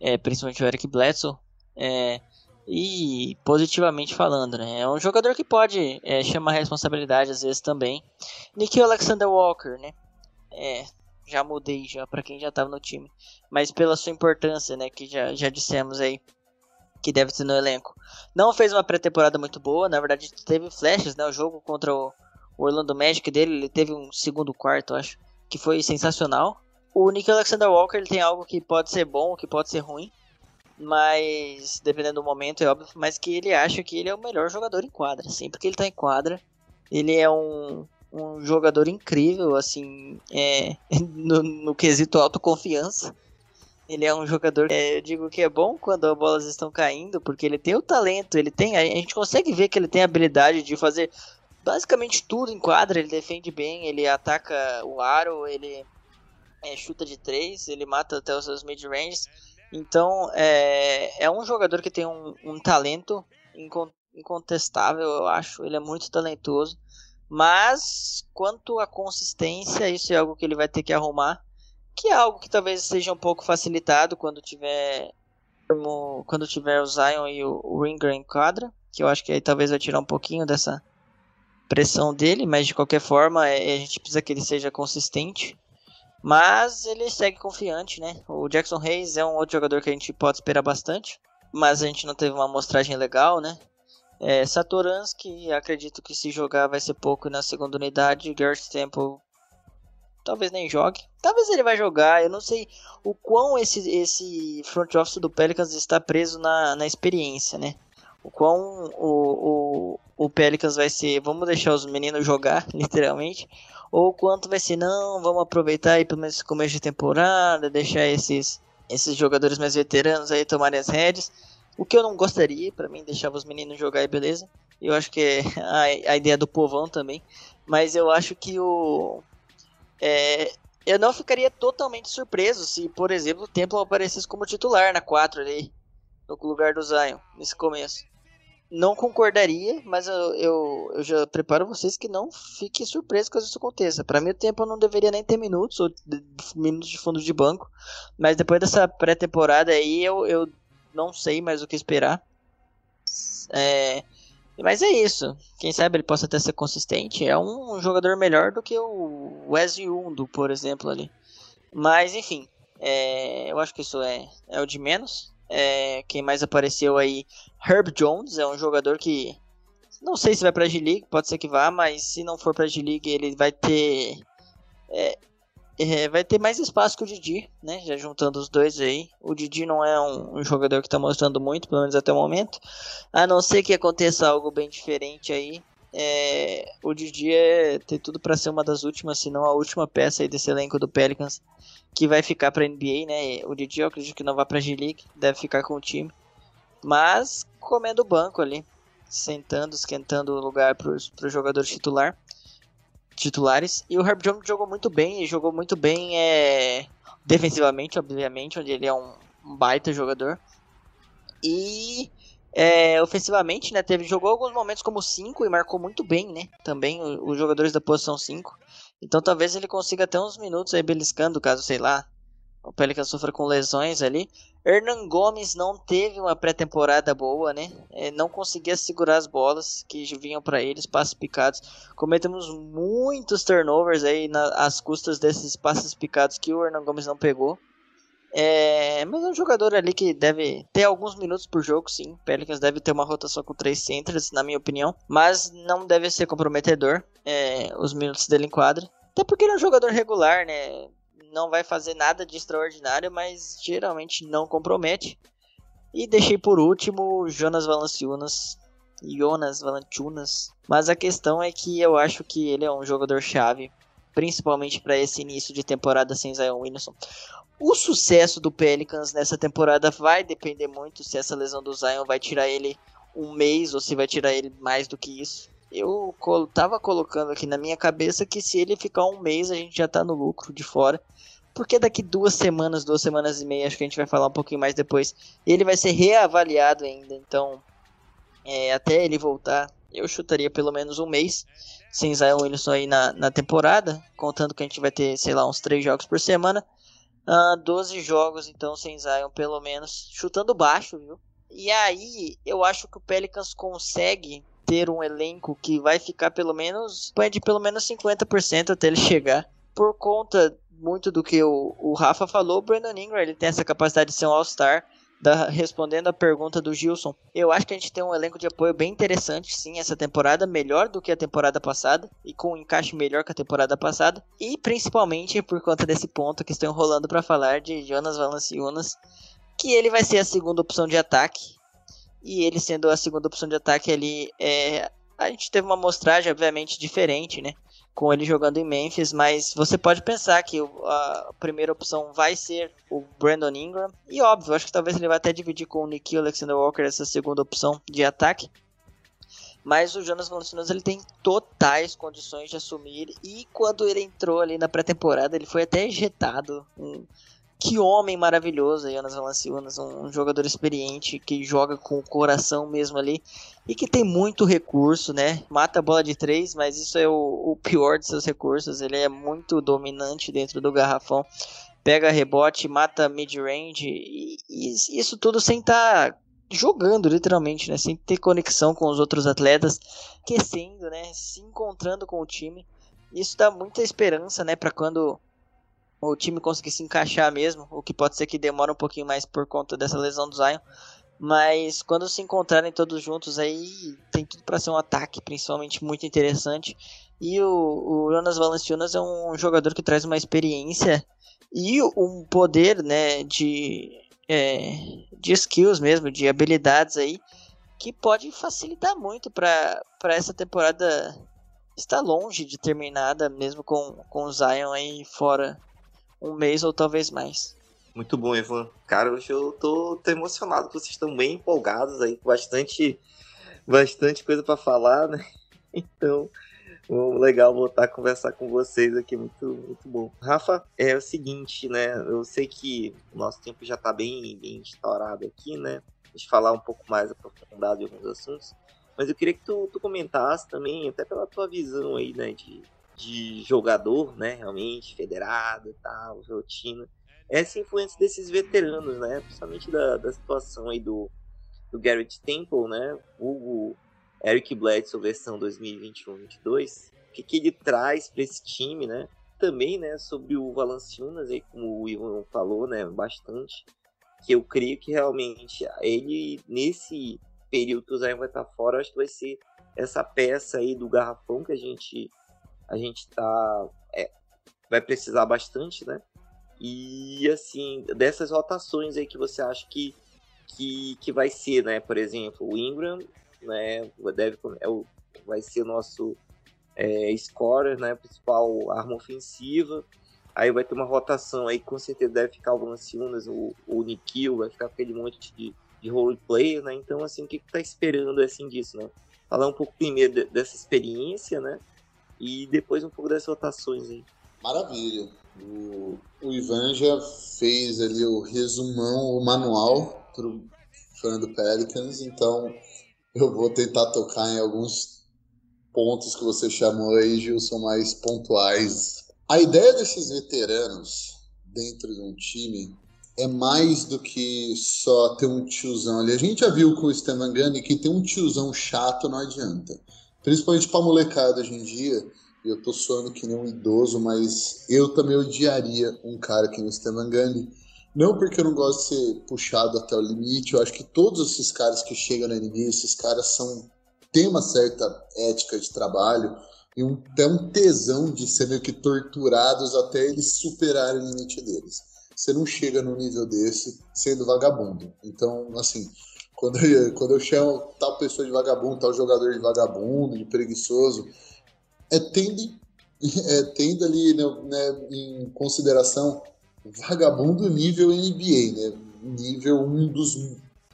É, principalmente o Eric Bledsoe. É, e positivamente falando, né? É um jogador que pode é, chamar responsabilidade às vezes também. Nikhil Alexander Walker, né? É, já mudei já para quem já estava no time, mas pela sua importância, né, que já, já dissemos aí que deve ser no elenco. Não fez uma pré-temporada muito boa, na verdade teve flashes, né, o jogo contra o Orlando Magic dele, ele teve um segundo quarto, acho, que foi sensacional. O Nick Alexander Walker, ele tem algo que pode ser bom, que pode ser ruim, mas dependendo do momento, é óbvio, mas que ele acha que ele é o melhor jogador em quadra. Sempre que ele tá em quadra, ele é um um jogador incrível, assim, é, no, no quesito autoconfiança. Ele é um jogador, é, eu digo que é bom quando as bolas estão caindo, porque ele tem o talento, ele tem, a gente consegue ver que ele tem a habilidade de fazer basicamente tudo em quadra, ele defende bem, ele ataca o aro, ele é, chuta de três, ele mata até os seus mid-ranges. Então, é, é um jogador que tem um, um talento incontestável, eu acho. Ele é muito talentoso. Mas quanto à consistência, isso é algo que ele vai ter que arrumar, que é algo que talvez seja um pouco facilitado quando tiver quando tiver o Zion e o Ringer em quadra, que eu acho que aí talvez vai tirar um pouquinho dessa pressão dele, mas de qualquer forma é, a gente precisa que ele seja consistente. Mas ele segue confiante, né? O Jackson Hayes é um outro jogador que a gente pode esperar bastante, mas a gente não teve uma amostragem legal, né? É, Satoransky, acredito que se jogar vai ser pouco na segunda unidade. Garrett Temple talvez nem jogue. Talvez ele vai jogar. Eu não sei o quão esse, esse front office do Pelicans está preso na, na experiência, né? O quão o, o, o Pelicans vai ser, vamos deixar os meninos jogar, literalmente. Ou quanto vai ser, não, vamos aproveitar aí pelo menos começo de temporada, deixar esses, esses jogadores mais veteranos aí tomarem as redes. O que eu não gostaria, para mim, deixava os meninos jogar beleza. Eu acho que é a, a ideia do povão também. Mas eu acho que o. É, eu não ficaria totalmente surpreso se, por exemplo, o Temple aparecesse como titular na 4 ali, no lugar do Zion, nesse começo. Não concordaria, mas eu, eu, eu já preparo vocês que não fiquem surpresos caso isso aconteça. Para mim, o Temple não deveria nem ter minutos, ou minutos de fundo de banco. Mas depois dessa pré-temporada aí, eu, eu não sei mais o que esperar. É, mas é isso. Quem sabe ele possa até ser consistente. É um jogador melhor do que o Wesley Undo, por exemplo, ali. Mas enfim, é, eu acho que isso é, é o de menos. É, quem mais apareceu aí? Herb Jones é um jogador que não sei se vai para a G-League, pode ser que vá, mas se não for para a G-League ele vai ter é, é, vai ter mais espaço que o Didi, né? Já juntando os dois aí. O Didi não é um, um jogador que está mostrando muito, pelo menos até o momento. A não ser que aconteça algo bem diferente aí. É, o Didi é, tem tudo para ser uma das últimas, se não a última peça aí desse elenco do Pelicans que vai ficar para NBA, né? O Didi eu acredito que não vai para G-League, deve ficar com o time. Mas comendo o banco ali, sentando, esquentando o lugar para o jogador titular titulares. E o Herb Jones jogou muito bem, e jogou muito bem é, defensivamente, obviamente, onde ele é um, um baita jogador. E é, ofensivamente, né, teve, jogou alguns momentos como 5 e marcou muito bem, né, também os jogadores da posição 5. Então talvez ele consiga até uns minutos aí beliscando, caso, sei lá, o Pelicans sofra com lesões ali. Hernan Gomes não teve uma pré-temporada boa, né? É, não conseguia segurar as bolas que vinham para eles, passes picados. Cometemos muitos turnovers aí nas custas desses passes picados que o Hernan Gomes não pegou. É, mas é um jogador ali que deve ter alguns minutos por jogo, sim. Pelicans deve ter uma rotação com três centros, na minha opinião. Mas não deve ser comprometedor é, os minutos dele em quadra. Até porque ele é um jogador regular, né? não vai fazer nada de extraordinário, mas geralmente não compromete. E deixei por último Jonas Valanciunas. Jonas Valanciunas. Mas a questão é que eu acho que ele é um jogador chave, principalmente para esse início de temporada sem Zion Williamson. O sucesso do Pelicans nessa temporada vai depender muito se essa lesão do Zion vai tirar ele um mês ou se vai tirar ele mais do que isso. eu tava colocando aqui na minha cabeça que se ele ficar um mês a gente já tá no lucro de fora. Porque daqui duas semanas, duas semanas e meia, acho que a gente vai falar um pouquinho mais depois, ele vai ser reavaliado ainda. Então, é, até ele voltar, eu chutaria pelo menos um mês sem Zion Williamson aí na, na temporada, contando que a gente vai ter, sei lá, uns três jogos por semana. Uh, ah, 12 jogos, então, sem Zion, pelo menos, chutando baixo, viu? E aí, eu acho que o Pelicans consegue ter um elenco que vai ficar pelo menos, de pelo menos 50% até ele chegar, por conta muito do que o, o Rafa falou, o Brandon Ingram, ele tem essa capacidade de ser um All-Star, da, respondendo a pergunta do Gilson, eu acho que a gente tem um elenco de apoio bem interessante, sim, essa temporada, melhor do que a temporada passada, e com um encaixe melhor que a temporada passada, e principalmente por conta desse ponto que estou enrolando para falar de Jonas Valanciunas, que ele vai ser a segunda opção de ataque, e ele sendo a segunda opção de ataque ali, é, a gente teve uma amostragem, obviamente, diferente, né? Com ele jogando em Memphis, mas você pode pensar que a primeira opção vai ser o Brandon Ingram. E óbvio, acho que talvez ele vai até dividir com o Nikhil Alexander Walker essa segunda opção de ataque. Mas o Jonas Valanciunas ele tem totais condições de assumir e quando ele entrou ali na pré-temporada, ele foi até ejetado. Um, que homem maravilhoso, Jonas Valanciunas, um, jogador experiente que joga com o coração mesmo ali e que tem muito recurso, né? Mata a bola de três, mas isso é o, o pior de seus recursos. Ele é muito dominante dentro do garrafão, pega rebote, mata mid-range e, e, isso tudo sem estar tá jogando literalmente, né? Sem ter conexão com os outros atletas, aquecendo, né? Se encontrando com o time. Isso dá muita esperança, né? Para quando o time conseguir se encaixar mesmo, o que pode ser que demore um pouquinho mais por conta dessa lesão do Zion. Mas quando se encontrarem todos juntos aí, tem tudo para ser um ataque, principalmente muito interessante. E o, o Jonas Valanciunas é um jogador que traz uma experiência e um poder, né, de, é, de skills mesmo, de habilidades aí, que pode facilitar muito para essa temporada estar longe de terminada, mesmo com, com o Zion aí fora um mês ou talvez mais. Muito bom, Evan. Cara, hoje eu tô, tô emocionado, vocês estão bem empolgados aí, com bastante, bastante coisa para falar, né? Então, legal voltar a conversar com vocês aqui, muito, muito bom. Rafa, é o seguinte, né? Eu sei que o nosso tempo já tá bem, bem estourado aqui, né? Deixa eu falar um pouco mais aprofundado de alguns assuntos. Mas eu queria que tu, tu comentasse também, até pela tua visão aí, né, de, de jogador, né, realmente, federado e tal, rotina, essa influência desses veteranos, né, principalmente da, da situação aí do, do Garrett Temple, né, o Eric Bledsoe versão 2021-22, o que, que ele traz para esse time, né, também, né, sobre o Valanciunas, aí, como o Ivan falou, né, bastante, que eu creio que realmente ele, nesse período que o Zion vai estar fora, acho que vai ser essa peça aí do garrafão que a gente a gente tá é, vai precisar bastante, né? E assim, dessas rotações aí que você acha que que, que vai ser, né? Por exemplo, o Ingram, né? Deve é o, vai ser nosso é, scorer, né? Principal arma ofensiva. Aí vai ter uma rotação aí, com certeza deve ficar o Valanciunas, o, o Nikhil, vai ficar aquele monte de, de role né? Então, assim, o que, que tá esperando, assim, disso, né? Falar um pouco primeiro de, dessa experiência, né? E depois um pouco das rotações aí. Maravilha. O, o Ivan já fez ali o resumão, o manual para o fã do Pelicans, então eu vou tentar tocar em alguns pontos que você chamou aí, Gilson, mais pontuais. A ideia desses veteranos dentro de um time é mais do que só ter um tiozão ali. A gente já viu com o Steven Gunn que ter um tiozão chato não adianta principalmente pra molecada hoje em dia, eu tô soando que nem um idoso, mas eu também odiaria um cara que nem o Steven Gandhi. Não porque eu não gosto de ser puxado até o limite, eu acho que todos esses caras que chegam na NBA, esses caras são têm uma certa ética de trabalho e um, até um tesão de ser meio que torturados até eles superarem o limite deles. Você não chega no nível desse sendo vagabundo. Então, assim, quando eu, quando eu chamo tal pessoa de vagabundo, tal jogador de vagabundo, de preguiçoso, é tendo, é tendo ali né, né, em consideração vagabundo nível NBA, né? Nível um dos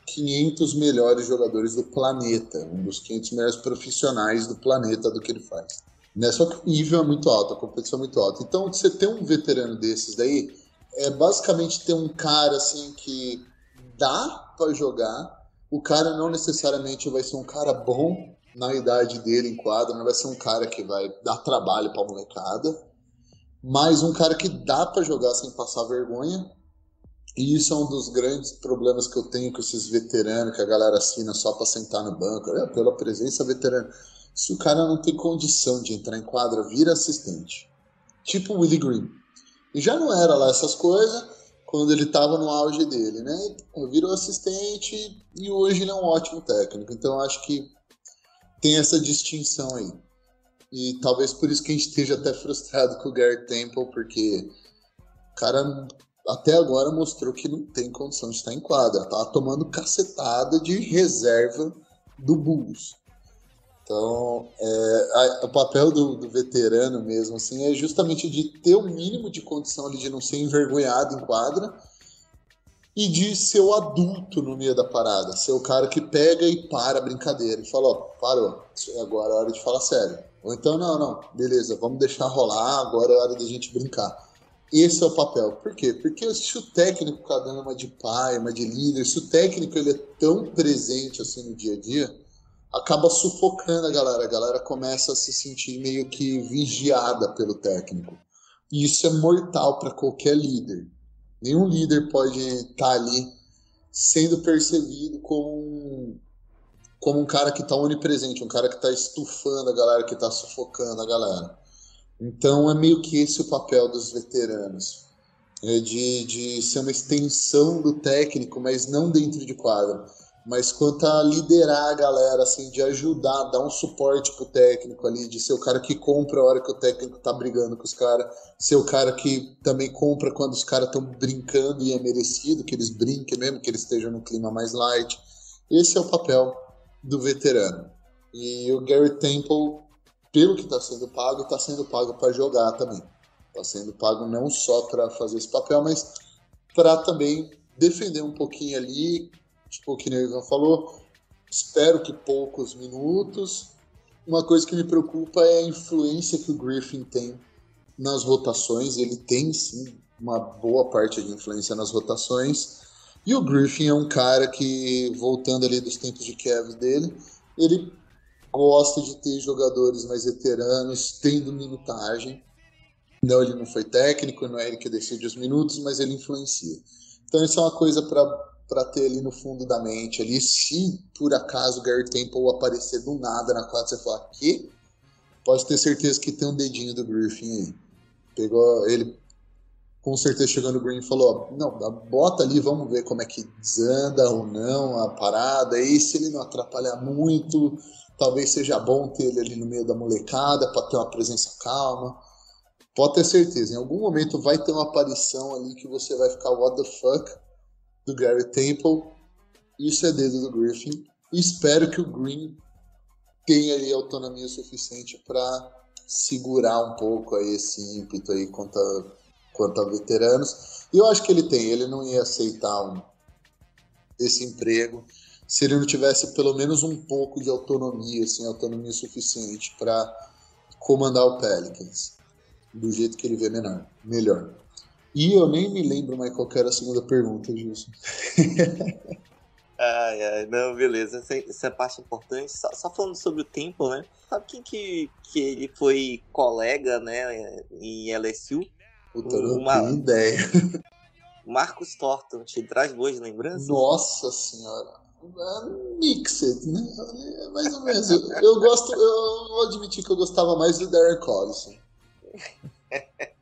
500 melhores jogadores do planeta, um dos 500 melhores profissionais do planeta do que ele faz. Né? Só que o nível é muito alto, a competição é muito alta. Então, você ter um veterano desses daí, é basicamente ter um cara assim que dá para jogar. O cara não necessariamente vai ser um cara bom na idade dele em quadra, não vai ser um cara que vai dar trabalho para molecada, mas um cara que dá para jogar sem passar vergonha. E isso é um dos grandes problemas que eu tenho com esses veteranos que a galera assina só para sentar no banco, é, pela presença veterana. Se o cara não tem condição de entrar em quadra, vira assistente. Tipo o Willie Green. E já não era lá essas coisas quando ele estava no auge dele, né? Virou assistente e hoje ele é um ótimo técnico. Então acho que tem essa distinção aí. E talvez por isso que a gente esteja até frustrado com o Gary Temple, porque o cara até agora mostrou que não tem condição de estar em quadra. Tá tomando cacetada de reserva do Bulls. Então, é, a, o papel do, do, veterano mesmo, assim, é justamente de ter o mínimo de condição ali de não ser envergonhado em quadra e de ser o adulto no meio da parada, ser o cara que pega e para a brincadeira e fala, ó, parou, agora é hora de falar sério. Ou então, não, não, beleza, vamos deixar rolar, agora é hora da gente brincar. Esse é o papel. Por quê? Porque se o técnico dando uma de pai, uma de líder, se o técnico ele é tão presente assim no dia a dia, acaba sufocando a galera. A galera começa a se sentir meio que vigiada pelo técnico. E isso é mortal para qualquer líder. Nenhum líder pode estar tá ali sendo percebido como um, como um cara que está onipresente, um cara que está estufando a galera, que está sufocando a galera. Então é meio que esse o papel dos veteranos. É de, de ser uma extensão do técnico, mas não dentro de quadra mas quanto a liderar a galera, assim, de ajudar, dar um suporte pro técnico ali, de ser o cara que compra a hora que o técnico tá brigando com os caras, ser o cara que também compra quando os caras estão brincando e é merecido que eles brinquem mesmo, que eles estejam no clima mais light. Esse é o papel do veterano. E o Gary Temple, pelo que está sendo pago, está sendo pago para jogar também. Está sendo pago não só para fazer esse papel, mas para também defender um pouquinho ali, tipo o que Ivan falou, espero que poucos minutos. Uma coisa que me preocupa é a influência que o Griffin tem nas rotações. Ele tem sim uma boa parte de influência nas rotações. E o Griffin é um cara que, voltando ali dos tempos de Cavs dele, ele gosta de ter jogadores mais veteranos, tendo minutagem. Não, ele não foi técnico, não é ele que decide os minutos, mas ele influencia. Então isso é uma coisa para para ter ali no fundo da mente ali, se por acaso Gary Temple aparecer do nada na quadra, você falar que pode ter certeza que tem um dedinho do Griffin aí. Pegou ele com certeza chegou no Green falou, não, bota ali, vamos ver como é que desanda ou não a parada, e se ele não atrapalhar muito, talvez seja bom ter ele ali no meio da molecada para ter uma presença calma. Pode ter certeza, em algum momento vai ter uma aparição ali que você vai ficar what the fuck, do Gary Temple. Isso é dedo do Griffin. E espero que o Green tenha ali autonomia suficiente para segurar um pouco aí esse ímpeto aí quanto a, quanto a veteranos. E eu acho que ele tem. Ele não ia aceitar um, esse emprego se ele não tivesse pelo menos um pouco de autonomia, assim, autonomia suficiente para comandar o Pelicans do jeito que ele vê menor, melhor. E eu nem me lembro mais qual era a segunda pergunta, Gilson. ai, ai, não, beleza. Essa, essa é a parte importante. Só, só, falando sobre o tempo, né? Sabe quem que, que ele foi colega, né, em LSU? Puta, não Uma... tenho ideia. Marcos Thornton, te traz boas lembranças? Nossa senhora. É mixed, né? É mais ou menos. Eu, eu gosto, eu vou admitir que eu gostava mais do Darren Collison.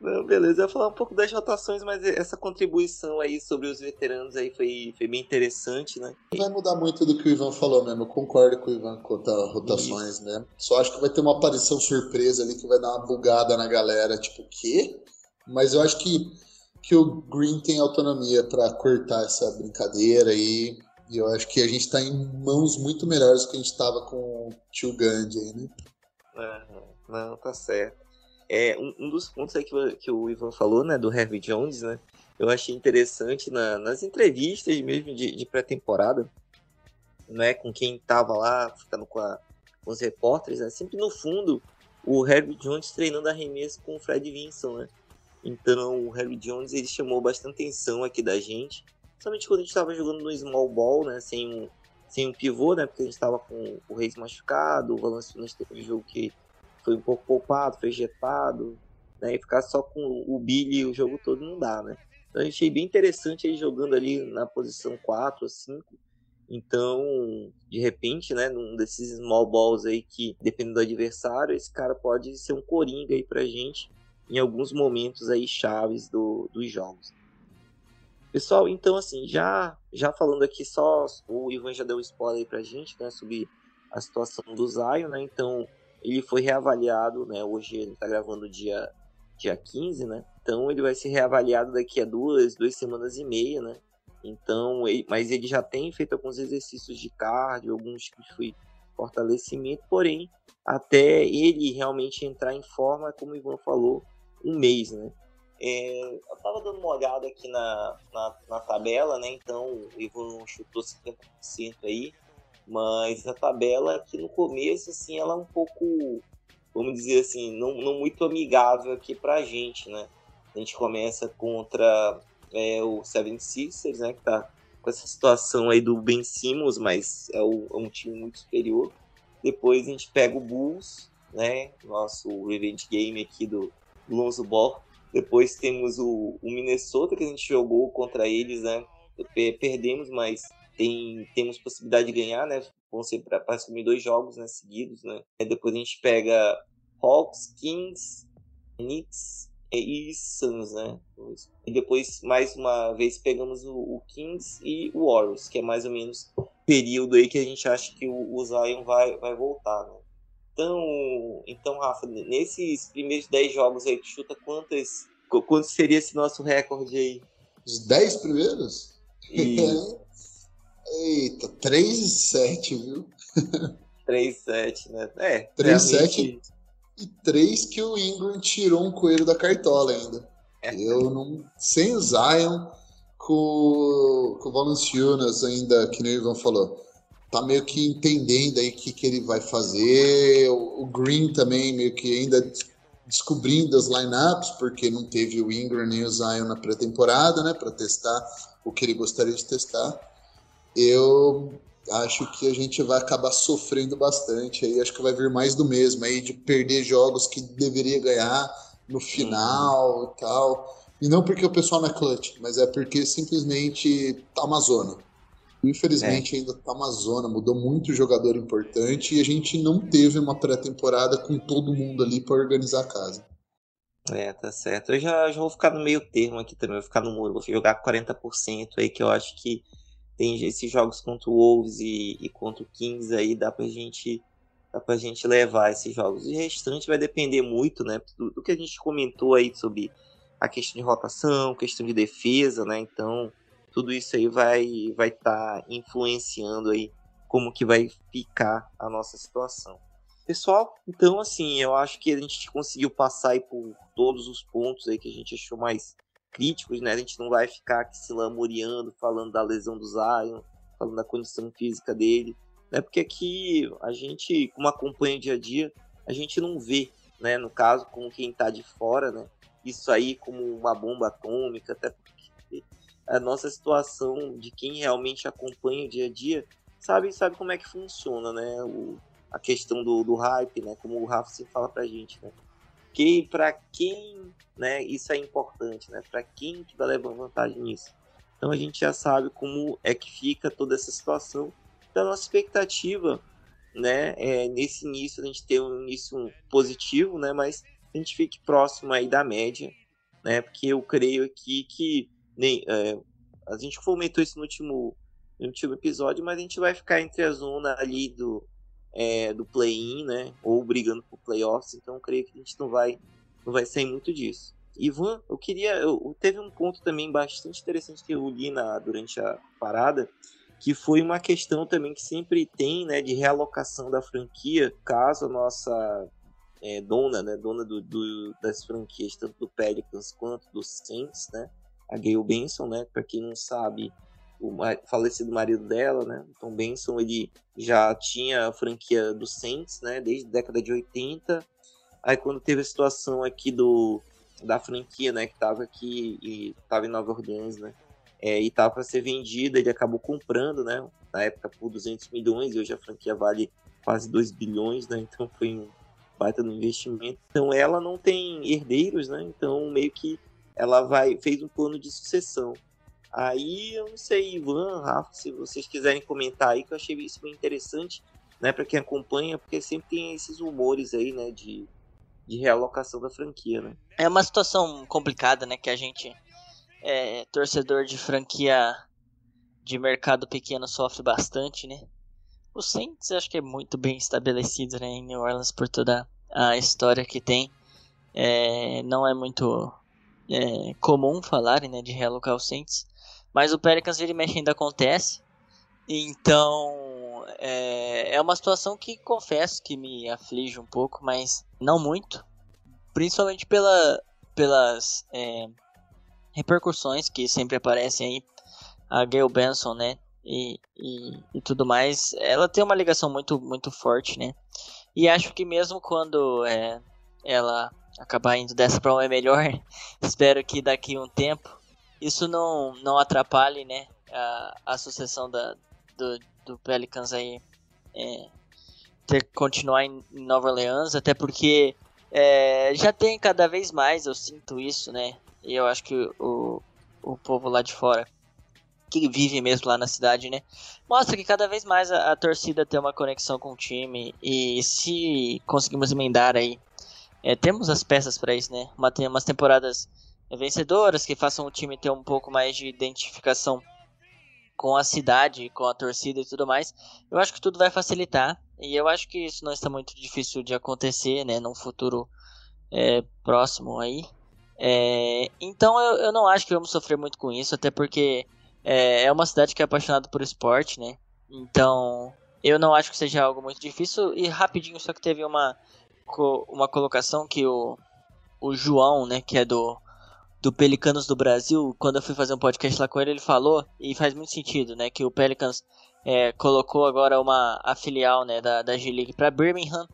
tá. Não, beleza. Eu ia falar um pouco das rotações, mas essa contribuição aí sobre os veteranos aí foi, foi bem interessante, né? Não vai mudar muito do que o Ivan falou mesmo. Eu concordo com o Ivan quanto a rotações, Isso. né? Só acho que vai ter uma aparição surpresa ali que vai dar uma bugada na galera, tipo, o quê? Mas eu acho que, que o Green tem autonomia para cortar essa brincadeira aí. E eu acho que a gente está em mãos muito melhores do que a gente estava com o Tio Gandhi aí, né? Uhum. Não, tá certo. É, um, um dos pontos aí que, que, o Ivan falou, né, do Heavy Jones, né, eu achei interessante na, nas entrevistas mesmo de, de pré-temporada, né, com quem estava lá, ficando com, a, com os repórteres, né, sempre no fundo o Herbie Jones treinando arremesso com o Fred Vinson, né? Então o Herbie Jones ele chamou bastante atenção aqui da gente, somente quando a gente estava jogando no small ball, né, sem um, sem um pivô, né, porque a gente estava com o Reis machucado, o Valanciunas teve um jogo que foi um pouco poupado, foi ejetado, né, e ficar só com o Billy o jogo todo não dá, né? Então eu achei bem interessante ele jogando ali na posição 4 ou 5. Então, de repente, né, num desses small balls aí que, dependendo do adversário, esse cara pode ser um coringa aí pra gente em alguns momentos aí chaves do, dos jogos. Pessoal, então assim, já já falando aqui só, o Ivan já deu um spoiler aí pra gente, né, sobre a situação do Zion, né, então ele foi reavaliado, né, hoje ele tá gravando dia, dia 15, né, então ele vai ser reavaliado daqui a duas, duas semanas e meia, né? Então, ele, mas ele já tem feito alguns exercícios de cardio, alguns que foi fortalecimento, porém, até ele realmente entrar em forma, como o Ivan falou, um mês, né? É, eu tava dando uma olhada aqui na, na, na, tabela, né? Então o Ivan chutou 50% aí, mas a tabela aqui no começo, assim, ela é um pouco, vamos dizer assim, não, não muito amigável aqui pra gente, né? A gente começa contra é, o 76ers, né? Que tá com essa situação aí do Ben Simmons, mas é, o, é um time muito superior. Depois a gente pega o Bulls, né? Nosso revenge game aqui do Lonzo Ball. Depois temos o, o, Minnesota, que a gente jogou contra eles, né? Perdemos, mas tem, temos possibilidade de ganhar, né? Vão ser para assumir dois jogos né, seguidos, né? Depois a gente pega Hawks, Kings, Knicks e Suns, né? E depois, mais uma vez, pegamos o, o, Kings e o Warriors, que é mais ou menos o período aí que a gente acha que o, o Zion vai, vai voltar, né? Então, então, Rafa, nesses primeiros 10 jogos aí, tu chuta quantas. Quanto seria esse nosso recorde aí? Os 10 primeiros? E... Eita, 3 e 7, viu? 3 e 7, né? É. 3 e 7 e três que o Ingram tirou um coelho da cartola ainda. É. Eu não. Sem o Zion, com, com o Valanciunas ainda, que nem o Ivan falou, tá meio que entendendo aí o que, que ele vai fazer. O, o, Green também meio que ainda descobrindo as lineups, porque não teve o Ingram nem o Zion na pré-temporada, né, para testar o que ele gostaria de testar. Eu acho que a gente vai acabar sofrendo bastante aí. Acho que vai vir mais do mesmo aí, de perder jogos que deveria ganhar no final uhum. e tal. E não porque o pessoal não é clutch, mas é porque simplesmente tá uma zona. Infelizmente é. ainda tá uma zona, mudou muito jogador importante e a gente não teve uma pré-temporada com todo mundo ali para organizar a casa. É, tá certo. Eu já, já vou ficar no meio termo aqui também, vou ficar no muro, vou jogar 40% aí, que eu acho que tem esses jogos contra o Wolves e, e contra o Kings aí, dá pra gente dá pra gente levar esses jogos. O restante vai depender muito, né, do, do que a gente comentou aí sobre a questão de rotação, questão de defesa, né? Então, tudo isso aí vai vai estar tá influenciando aí como que vai ficar a nossa situação. Pessoal, então assim, eu acho que a gente conseguiu passar aí por todos os pontos aí que a gente achou mais críticos, né? A gente não vai ficar aqui se lamuriando, falando da lesão do Zion, falando da condição física dele, né? Porque aqui a gente, como acompanha o dia a dia, a gente não vê, né? No caso, com quem tá de fora, né? Isso aí como uma bomba atômica, até porque a nossa situação de quem realmente acompanha o dia a dia sabe, sabe como é que funciona, né? O, a questão do, do hype, né? Como o Rafa sempre fala pra gente, né? Que para quem, né, isso é importante, né? Para quem que vai levar vantagem nisso. Então a gente já sabe como é que fica toda essa situação. Então a nossa expectativa, né, é nesse início a gente ter um início positivo, né, mas a gente fique próximo aí da média, né? Porque eu creio aqui que nem é, a gente comentou isso no último no último episódio, mas a gente vai ficar entre a zona ali do é, do play-in, né? Ou brigando por playoffs, então creio que a gente não vai, não vai sair muito disso. Ivan, eu queria. Eu, teve um ponto também bastante interessante que eu li na, durante a parada, que foi uma questão também que sempre tem, né, de realocação da franquia, caso a nossa é, dona, né, dona do, do, das franquias, tanto do Pelicans quanto do Saints, né, a Gayle Benson, né? Para quem não sabe, o falecido marido dela, né? Tom Benson, ele já tinha a franquia do Saints, né? Desde a década de 80. Aí quando teve a situação aqui do da franquia, né? Que tava aqui e tava em Nova Orleans, né? É, e tava para ser vendida, ele acabou comprando, né? Na época por 200 milhões e hoje a franquia vale quase 2 bilhões, né? Então foi um baita no investimento. Então ela não tem herdeiros, né? Então meio que ela vai fez um plano de sucessão. Aí eu não sei, Ivan, Rafa, se vocês quiserem comentar aí, que eu achei isso bem interessante, né, para quem acompanha, porque sempre tem esses rumores aí, né, de, de realocação da franquia, né? É uma situação complicada, né, que a gente é, torcedor de franquia de mercado pequeno sofre bastante, né? O Saints acho que é muito bem estabelecido né, em New Orleans por toda a história que tem. É, não é muito é, comum falarem né, de realocar o Saints. Mas o Pelicans ele mexe ainda acontece. Então é, é uma situação que confesso que me aflige um pouco, mas não muito. Principalmente pela, pelas é, repercussões que sempre aparecem aí. A Gail Benson, né? E, e, e, tudo mais. Ela tem uma ligação muito, muito forte, né? E acho que mesmo quando é, ela acabar indo dessa para uma melhor, espero que daqui um tempo isso não, não atrapalhe, né, a, a sucessão da, do, do Pelicans aí é, ter que continuar em, Nova Orleans, até porque é, já tem cada vez mais, eu sinto isso, né, e eu acho que o, o povo lá de fora que vive mesmo lá na cidade, né? Mostra que cada vez mais a, a, torcida tem uma conexão com o time e se conseguimos emendar aí, é, temos as peças para isso, né? Uma, tem umas temporadas vencedoras, que façam o time ter um pouco mais de identificação com a cidade, com a torcida e tudo mais, eu acho que tudo vai facilitar. E eu acho que isso não está muito difícil de acontecer, né, num futuro é, próximo aí. É, então eu, eu não acho que vamos sofrer muito com isso, até porque é, é uma cidade que é apaixonada por esporte, né? Então eu não acho que seja algo muito difícil. E rapidinho, só que teve uma, uma colocação que o, o João, né, que é do do Pelicanos do Brasil, quando eu fui fazer um podcast lá com ele, ele falou, e faz muito sentido, né, que o Pelicans é, colocou agora uma a filial né, da, da G-League para Birmingham,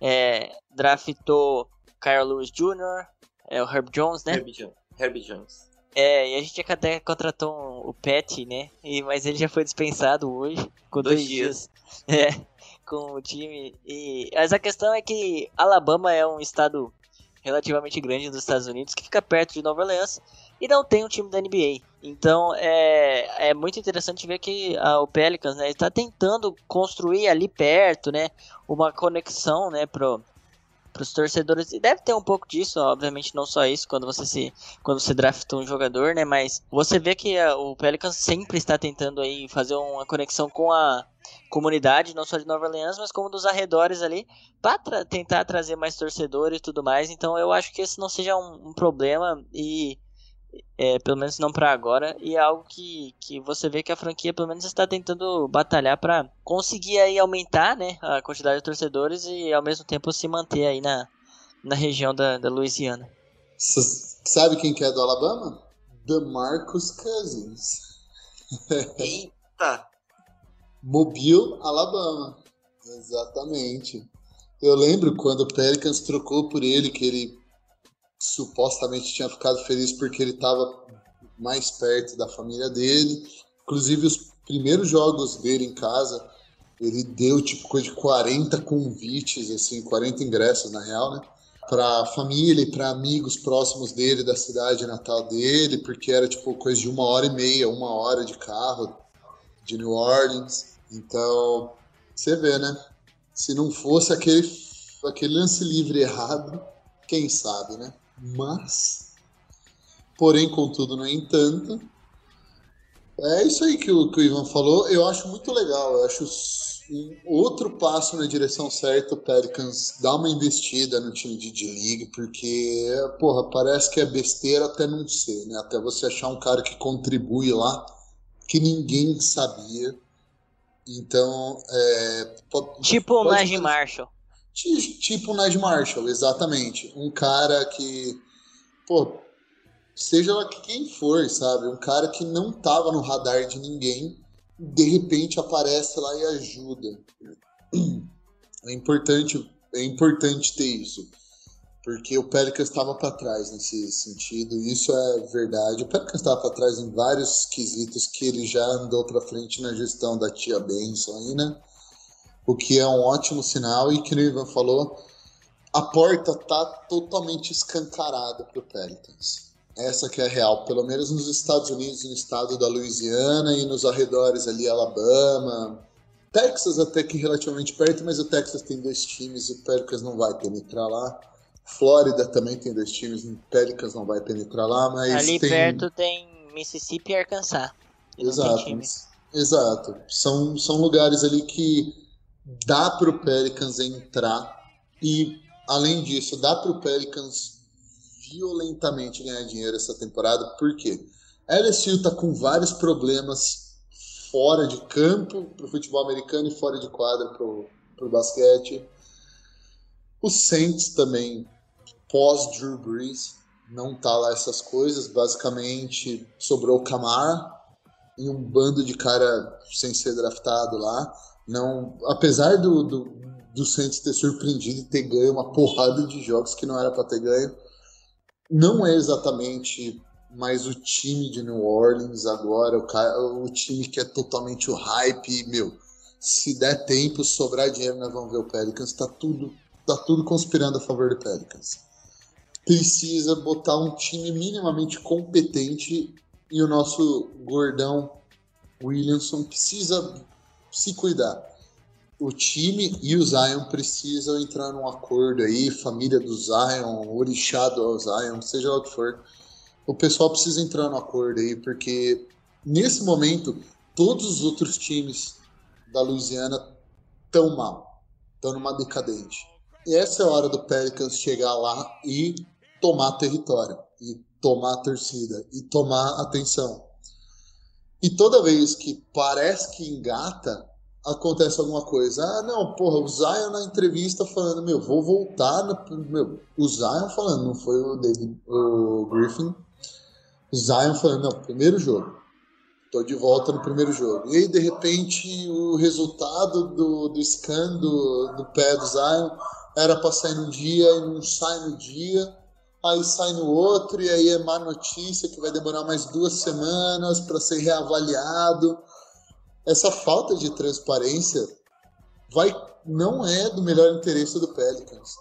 é, draftou Kyle Lewis Jr., é, o Herb Jones, né? Herb, Herb Jones. É, e a gente até contratou um, o Pet, né? E, mas ele já foi dispensado hoje, com dois, dois dias. dias. É, com o time. E, mas a questão é que Alabama é um estado relativamente grande dos Estados Unidos, que fica perto de Nova Orleans e não tem um time da NBA. Então é, é muito interessante ver que a, o Pelicans né, está tentando construir ali perto né, uma conexão né, pro, para os torcedores. E deve ter um pouco disso, obviamente não só isso quando você se quando você drafta um jogador, né, mas você vê que a, o Pelicans sempre está tentando aí fazer uma conexão com a comunidade, não só de Nova Orleans, mas como dos arredores ali, para tra tentar trazer mais torcedores e tudo mais. Então eu acho que esse não seja um, um problema. E é, pelo menos não para agora, e é algo que, que você vê que a franquia pelo menos está tentando batalhar para conseguir aí aumentar né, a quantidade de torcedores e ao mesmo tempo se manter aí na, na região da, da Louisiana. Sabe quem que é do Alabama? Marcus Cousins. Eita! Mobile, Alabama. Exatamente. Eu lembro quando o Pelicans trocou por ele, que ele supostamente tinha ficado feliz porque ele estava mais perto da família dele. Inclusive, os primeiros jogos dele em casa, ele deu tipo coisa de 40 convites, assim, 40 ingressos na real, né? Para família e para amigos próximos dele, da cidade natal dele, porque era tipo coisa de uma hora e meia, uma hora de carro de New Orleans. Então, você vê, né? Se não fosse aquele, aquele lance livre errado, quem sabe, né? Mas, porém, contudo, no entanto, é isso aí que o, que o Ivan falou. Eu acho muito legal. Eu acho um outro passo na direção certa o Pelicans dar uma investida no time de D-League, porque, porra, parece que é besteira até não ser, né? Até você achar um cara que contribui lá que ninguém sabia. Então, é, pode, tipo o Najee Marshall. Tipo o Najee Marshall, exatamente. Um cara que, pô, seja lá quem for, sabe? Um cara que não tava no radar de ninguém, de repente aparece lá e ajuda. É importante, é importante ter isso. Porque o Pelicans estava para trás nesse sentido, e isso é verdade. O Pelicans estava para trás em vários quesitos que ele já andou para frente na gestão da tia Benson aí, né? O que é um ótimo sinal e que o Ivan falou, a porta tá totalmente escancarada para o Pelicans. Essa que é a real, pelo menos nos Estados Unidos, no estado da Louisiana e nos arredores ali, Alabama, Texas até que relativamente perto, mas o Texas tem dois times e o Pelicans não vai penetrar lá. Flórida também tem dois times, o Pelicans não vai penetrar lá, mas Ali tem... perto tem Mississippi e Arkansas. Exato, exato. São, são lugares ali que dá para o Pelicans entrar e, além disso, dá para o Pelicans violentamente ganhar dinheiro essa temporada. Por quê? LSU está com vários problemas fora de campo para o futebol americano e fora de quadra para o basquete. O Saints também, pós Drew Brees, não tá lá essas coisas. Basicamente, sobrou o Camara e um bando de cara sem ser draftado lá. Não, apesar do, do, do ter surpreendido e ter ganho uma porrada de jogos que não era para ter ganho, não é exatamente mais o time de New Orleans agora, o, o time que é totalmente o hype, meu. Se der tempo, sobrar dinheiro, nós vamos ver o Pelicans. Tá tudo, tá tudo conspirando a favor do Pelicans. Precisa botar um time minimamente competente e o nosso gordão Williamson precisa se cuidar. O time e o Zion precisam entrar num acordo aí, família do Zion, orixá do Zion, seja lá o que for. O pessoal precisa entrar num acordo aí, porque nesse momento todos os outros times da Louisiana estão mal, estão numa decadente. E essa é a hora do Pelicans chegar lá e tomar território, e tomar a torcida, e tomar atenção. E toda vez que parece que engata, acontece alguma coisa. Ah, não, porra, o Zion na entrevista falando, meu, vou voltar. No, meu, o Zion falando, não foi o David, o Griffin. O Zion falando, não, primeiro jogo. Tô de volta no primeiro jogo. E aí, de repente, o resultado do, do scan do, do pé do Zion era pra sair num dia e não sai no dia. Aí sai no outro, e aí é má notícia que vai demorar mais duas semanas para ser reavaliado essa falta de transparência vai não é do melhor interesse do Pelicans.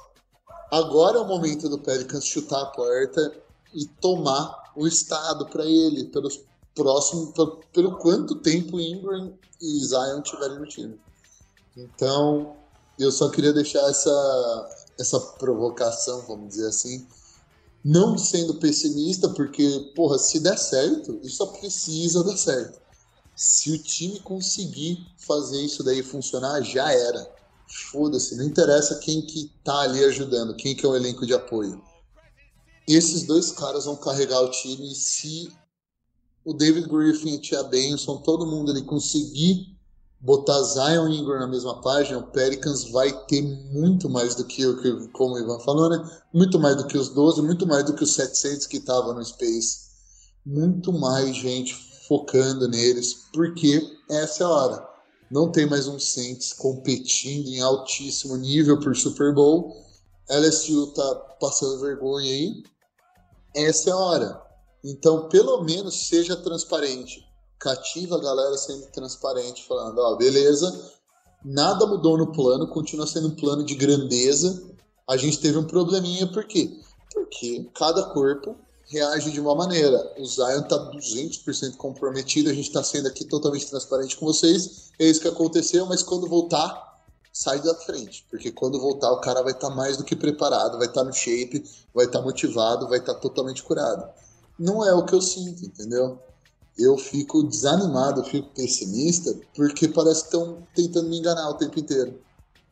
Agora é o momento do Pelicans chutar a porta e tomar o estado para ele pelos próximos pelo, pelo quanto tempo Ingram e Zion tiverem no time. Então, eu só queria deixar essa essa provocação, vamos dizer assim, não sendo pessimista, porque, porra, se der certo, isso só precisa dar certo se o time conseguir fazer isso daí funcionar, já era. Foda-se, não interessa quem que tá ali ajudando, quem que é o elenco de apoio. Esses dois caras vão carregar o time e se o David Griffin, a Tia Benson, todo mundo ali conseguir botar Zion e Ingram na mesma página, o Pelicans vai ter muito mais do que, como o Ivan falou, né? Muito mais do que os 12, muito mais do que os 700 que estavam no Space. Muito mais gente focando neles, porque essa é a hora. Não tem mais um Saints competindo em altíssimo nível por Super Bowl. LSU tá passando vergonha aí. Essa é a hora. Então, pelo menos seja transparente. Cativa a galera sendo transparente, falando: ó, beleza, nada mudou no plano, continua sendo um plano de grandeza. A gente teve um probleminha, por quê? Porque cada corpo reage de uma maneira. O Zion tá 200% comprometido, a gente tá sendo aqui totalmente transparente com vocês. É isso que aconteceu, mas quando voltar, sai da frente. Porque quando voltar, o cara vai estar tá mais do que preparado, vai estar tá no shape, vai estar tá motivado, vai estar totalmente curado. Não é o que eu sinto, entendeu? Eu fico desanimado, eu fico pessimista, porque parece que estão tentando me enganar o tempo inteiro.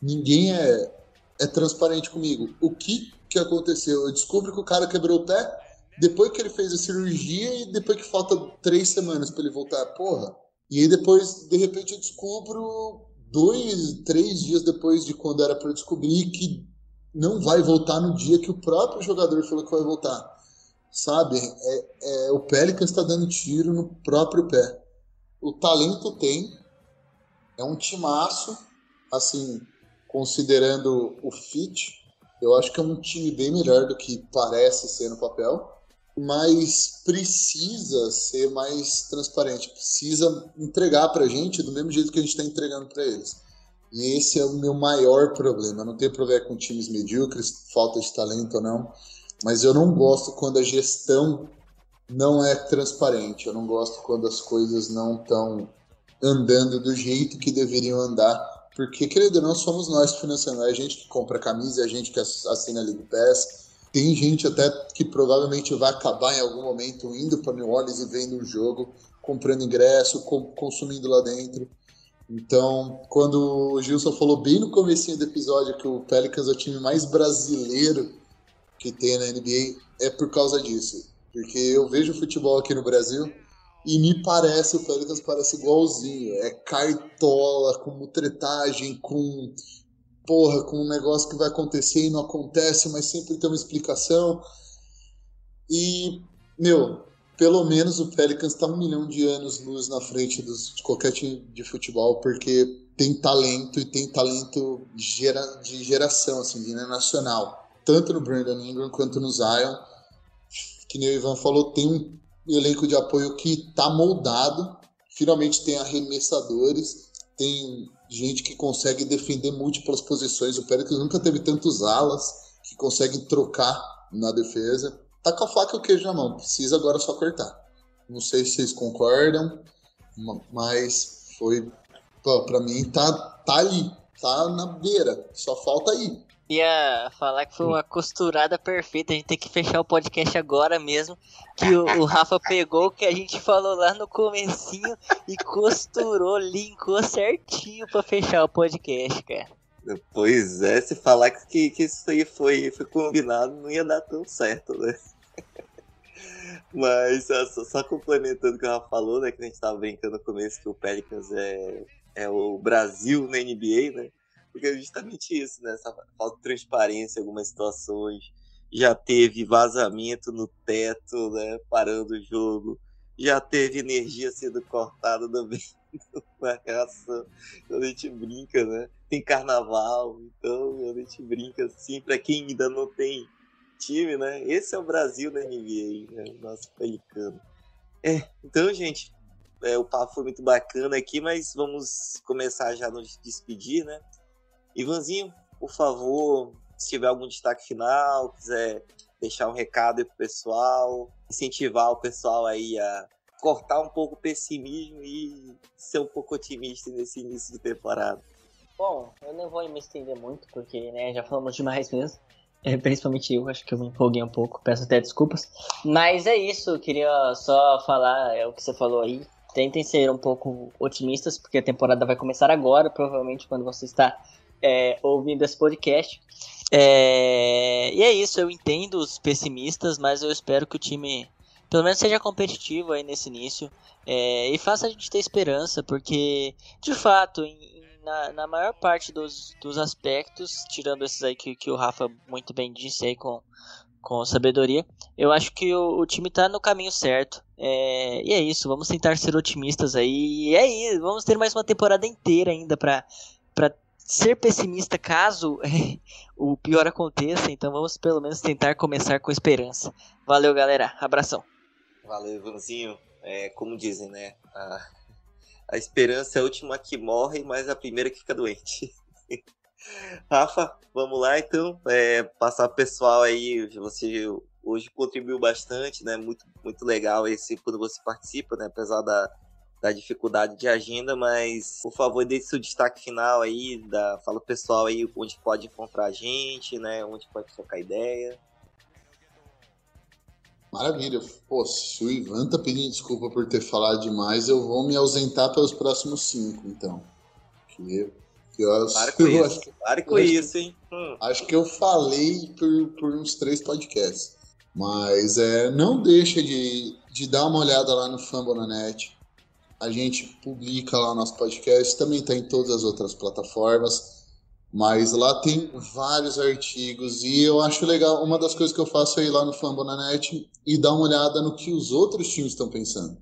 Ninguém é, é transparente comigo. O que, que aconteceu? Eu descubro que o cara quebrou o pé, depois que ele fez a cirurgia e depois que falta três semanas para ele voltar, porra. E aí depois, de repente, eu descubro dois, três dias depois de quando era para descobrir que não vai voltar no dia que o próprio jogador falou que vai voltar. Sabe? É, é, o Pelicans está dando tiro no próprio pé. O talento tem, é um timaço, assim, considerando o fit, eu acho que é um time bem melhor do que parece ser no papel, mas precisa ser mais transparente, precisa entregar para a gente do mesmo jeito que a gente está entregando para eles. E esse é o meu maior problema. Eu não tenho problema com times medíocres, falta de talento ou não, mas eu não gosto quando a gestão não é transparente. Eu não gosto quando as coisas não estão andando do jeito que deveriam andar. Porque, querido, não somos nós financiando, é a gente que compra camisa, é a gente que assina a League Pass. Tem gente até que provavelmente vai acabar em algum momento indo para New Orleans e vendo um jogo, comprando ingresso, consumindo lá dentro. Então, quando o Gilson falou bem no começo do episódio que o Pelicans é o time mais brasileiro que tem na NBA, é por causa disso. Porque eu vejo futebol aqui no Brasil e me parece, o Pelicans parece igualzinho. É cartola, com mutretagem, com porra, com um negócio que vai acontecer e não acontece, mas sempre tem uma explicação. E, meu, pelo menos o Pelicans está um milhão de anos luz na frente dos, de qualquer time de futebol, porque tem talento e tem talento gera, de geração, assim, de nacional. Tanto no Brandon Ingram quanto no Zion. Que nem o Ivan falou, tem um elenco de apoio que está moldado. Finalmente tem arremessadores, tem gente que consegue defender múltiplas posições. O Pelicans nunca teve tantos alas que conseguem trocar na defesa tá com a faca e o queijo na mão, precisa agora só cortar. Não sei se vocês concordam, mas foi, para mim tá, tá ali, tá na beira, só falta aí. Ia falar que foi uma costurada perfeita. A gente tem que fechar o podcast agora mesmo. Que o, o Rafa pegou o que a gente falou lá no comecinho e costurou, linkou certinho para fechar o podcast, cara. Pois é, se falar que, que isso aí foi, foi combinado, não ia dar tão certo, né? Mas só, só, complementando o que ela falou, né? Que a gente tava brincando no começo que o Pelicans é, é o Brasil na NBA, né? Porque é justamente isso, né? Essa falta de transparência em algumas situações. Já teve vazamento no teto, né? Parando o jogo. Já teve energia sendo cortada também na reação. Quando a gente brinca, né? Tem carnaval, então a gente brinca assim, para quem ainda não tem time, né? Esse é o Brasil da NBA, né? Nosso pelicano. É, então, gente, é, o papo foi muito bacana aqui, mas vamos começar já a nos despedir, né? Ivanzinho, por favor, se tiver algum destaque final, quiser deixar um recado aí pro pessoal, incentivar o pessoal aí a cortar um pouco o pessimismo e ser um pouco otimista nesse início de temporada. Bom, eu não vou me estender muito, porque né, já falamos demais mesmo. É, principalmente eu, acho que eu me empolguei um pouco, peço até desculpas. Mas é isso, queria só falar é o que você falou aí. Tentem ser um pouco otimistas, porque a temporada vai começar agora, provavelmente quando você está é, ouvindo esse podcast. É, e é isso, eu entendo os pessimistas, mas eu espero que o time pelo menos seja competitivo aí nesse início é, e faça a gente ter esperança, porque de fato, em, na, na maior parte dos, dos aspectos, tirando esses aí que, que o Rafa muito bem disse aí com, com sabedoria, eu acho que o, o time está no caminho certo. É, e é isso, vamos tentar ser otimistas aí. E é isso, vamos ter mais uma temporada inteira ainda para ser pessimista caso o pior aconteça. Então vamos pelo menos tentar começar com esperança. Valeu, galera. Abração. Valeu, Ivanzinho. É, como dizem, né? A a esperança é a última que morre, mas a primeira que fica doente. Rafa, vamos lá então. É, passar pessoal aí, você hoje contribuiu bastante, né? Muito, muito legal esse quando você participa, né? Apesar da, da dificuldade de agenda, mas por favor, dê seu destaque final aí, da, fala pessoal aí onde pode encontrar a gente, né? Onde pode trocar ideia. Maravilha. Pô, se o Ivan tá pedindo desculpa por ter falado demais, eu vou me ausentar pelos próximos cinco, então. Que, que eu, Para com eu isso, acho, Para com isso, hein? Hum. Acho que eu falei por, por uns três podcasts. Mas é, não deixa de, de dar uma olhada lá no Fambonanet. A gente publica lá nosso podcast, também está em todas as outras plataformas. Mas lá tem vários artigos e eu acho legal. Uma das coisas que eu faço é ir lá no Fambonanet e dar uma olhada no que os outros times estão pensando.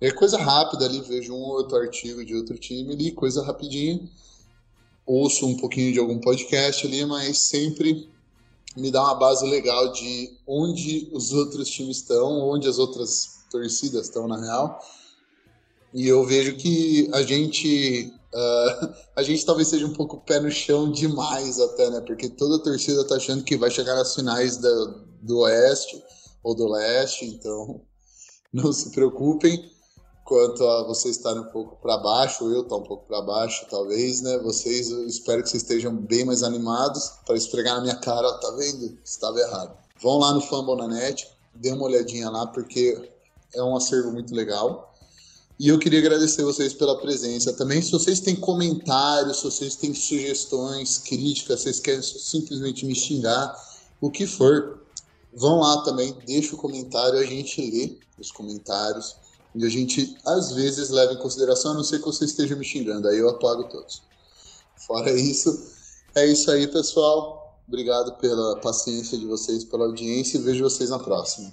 É coisa rápida ali, vejo um ou outro artigo de outro time ali, coisa rapidinha. Ouço um pouquinho de algum podcast ali, mas sempre me dá uma base legal de onde os outros times estão, onde as outras torcidas estão na real. E eu vejo que a gente uh, a gente talvez seja um pouco pé no chão demais até, né? Porque toda a torcida tá achando que vai chegar nas finais do, Oeste ou do Leste, então não se preocupem quanto a vocês estarem um pouco para baixo, eu estar um pouco para baixo, talvez, né? Vocês, eu espero que vocês estejam bem mais animados para esfregar na minha cara, tá vendo? Estava errado. Vão lá no Fambonanet, dê uma olhadinha lá, porque é um acervo muito legal. E eu queria agradecer vocês pela presença. Também, se vocês têm comentários, se vocês têm sugestões, críticas, vocês querem simplesmente me xingar, o que for, vão lá também, deixa o comentário, a gente lê os comentários e a gente, às vezes, leva em consideração, a não ser que você esteja me xingando, aí eu apago todos. Fora isso, é isso aí, pessoal. Obrigado pela paciência de vocês, pela audiência e vejo vocês na próxima.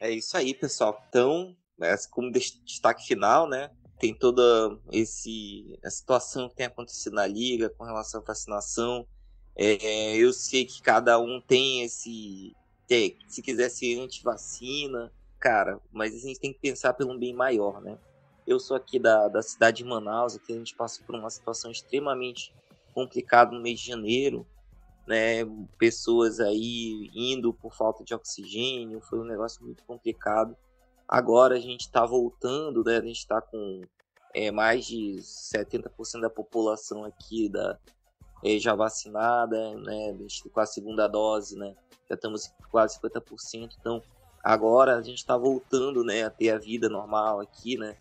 É isso aí, pessoal. Então, né, como destaque final, né? Tem toda esse a situação que tem acontecido na liga com relação à vacinação. É, eu sei que cada um tem esse, se quiser ser anti-vacina, cara, mas a gente tem que pensar pelo bem maior, né? Eu sou aqui da, da cidade de Manaus, aqui a gente passa por uma situação extremamente complicada no mês de janeiro, né? Pessoas aí indo por falta de oxigênio, foi um negócio muito complicado. Agora a gente está voltando, né? A gente está com é, mais de 70% da população aqui da, é, já vacinada, né? A gente com a segunda dose, né? Já estamos quase 50%. Então, Agora a gente está voltando, né, a ter a vida normal aqui, né?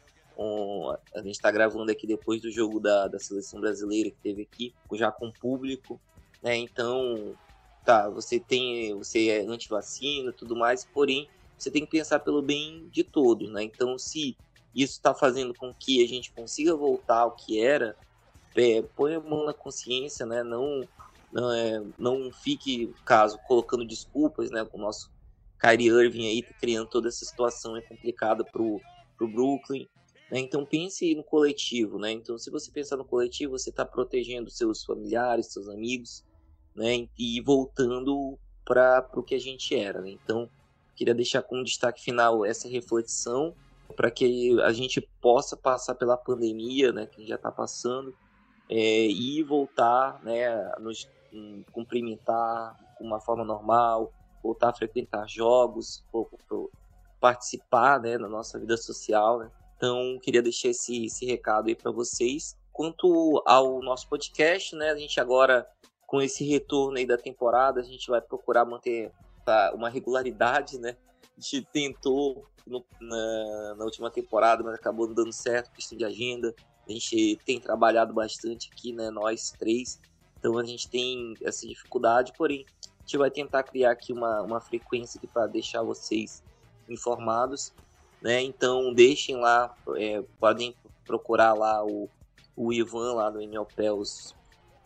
A gente está gravando aqui depois do jogo da, da seleção brasileira que teve aqui, já com público, né? Então, tá, você tem, você é anti-vacina, tudo mais, porém você tem que pensar pelo bem de todos, né? Então, se isso está fazendo com que a gente consiga voltar ao que era, é, põe a mão na consciência, né? Não, não, é, não fique, caso, colocando desculpas, né, o nosso Kyrie Irving aí tá criando toda essa situação é complicada pro, pro Brooklyn. Né? Então pense no coletivo, né? Então se você pensar no coletivo, você está protegendo seus familiares, seus amigos, né? E voltando para o que a gente era. Né? Então queria deixar como destaque final essa reflexão para que a gente possa passar pela pandemia, né? Que já está passando é, e voltar, né? A nos um, cumprimentar de uma forma normal, voltar a frequentar jogos, participar né, da nossa vida social. Né? Então, queria deixar esse, esse recado aí para vocês. Quanto ao nosso podcast, né, a gente agora, com esse retorno aí da temporada, a gente vai procurar manter tá, uma regularidade, né? A gente tentou no, na, na, última temporada, mas acabou não dando certo, questão de agenda. A gente tem trabalhado bastante aqui, né? Nós três. Então a gente tem essa dificuldade, porém a gente vai tentar criar aqui uma, uma frequência para deixar vocês informados, né? Então deixem lá, é, podem procurar lá o, o Ivan lá do Enelpels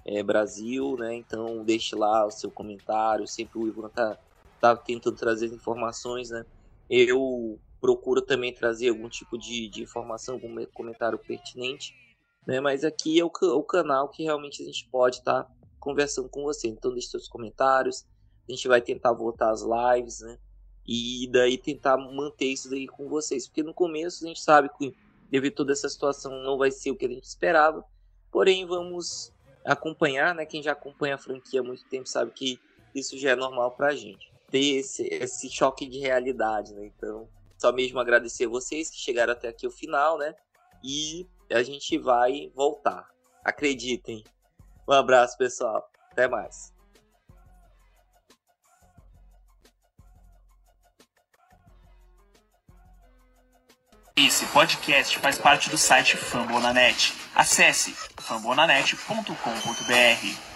é, Brasil, né? Então deixe lá o seu comentário, sempre o Ivan tá, tá tentando trazer informações, né? Eu procuro também trazer algum tipo de, de informação, algum comentário pertinente, né? Mas aqui é o, o canal que realmente a gente pode estar tá conversando com você. Então deixe seus comentários, a gente vai tentar voltar às lives, né? E daí tentar manter isso daí com vocês, porque no começo a gente sabe que devido a toda essa situação não vai ser o que a gente esperava, porém vamos acompanhar, né? Quem já acompanha a franquia há muito tempo sabe que isso já é normal pra gente. Ter esse, esse choque de realidade, né? Então, só mesmo agradecer vocês que chegaram até aqui o final, né? E a gente vai voltar. Acreditem. Um abraço, pessoal. Até mais. Esse podcast faz parte do site Fambonanet. Acesse fambonanet.com.br.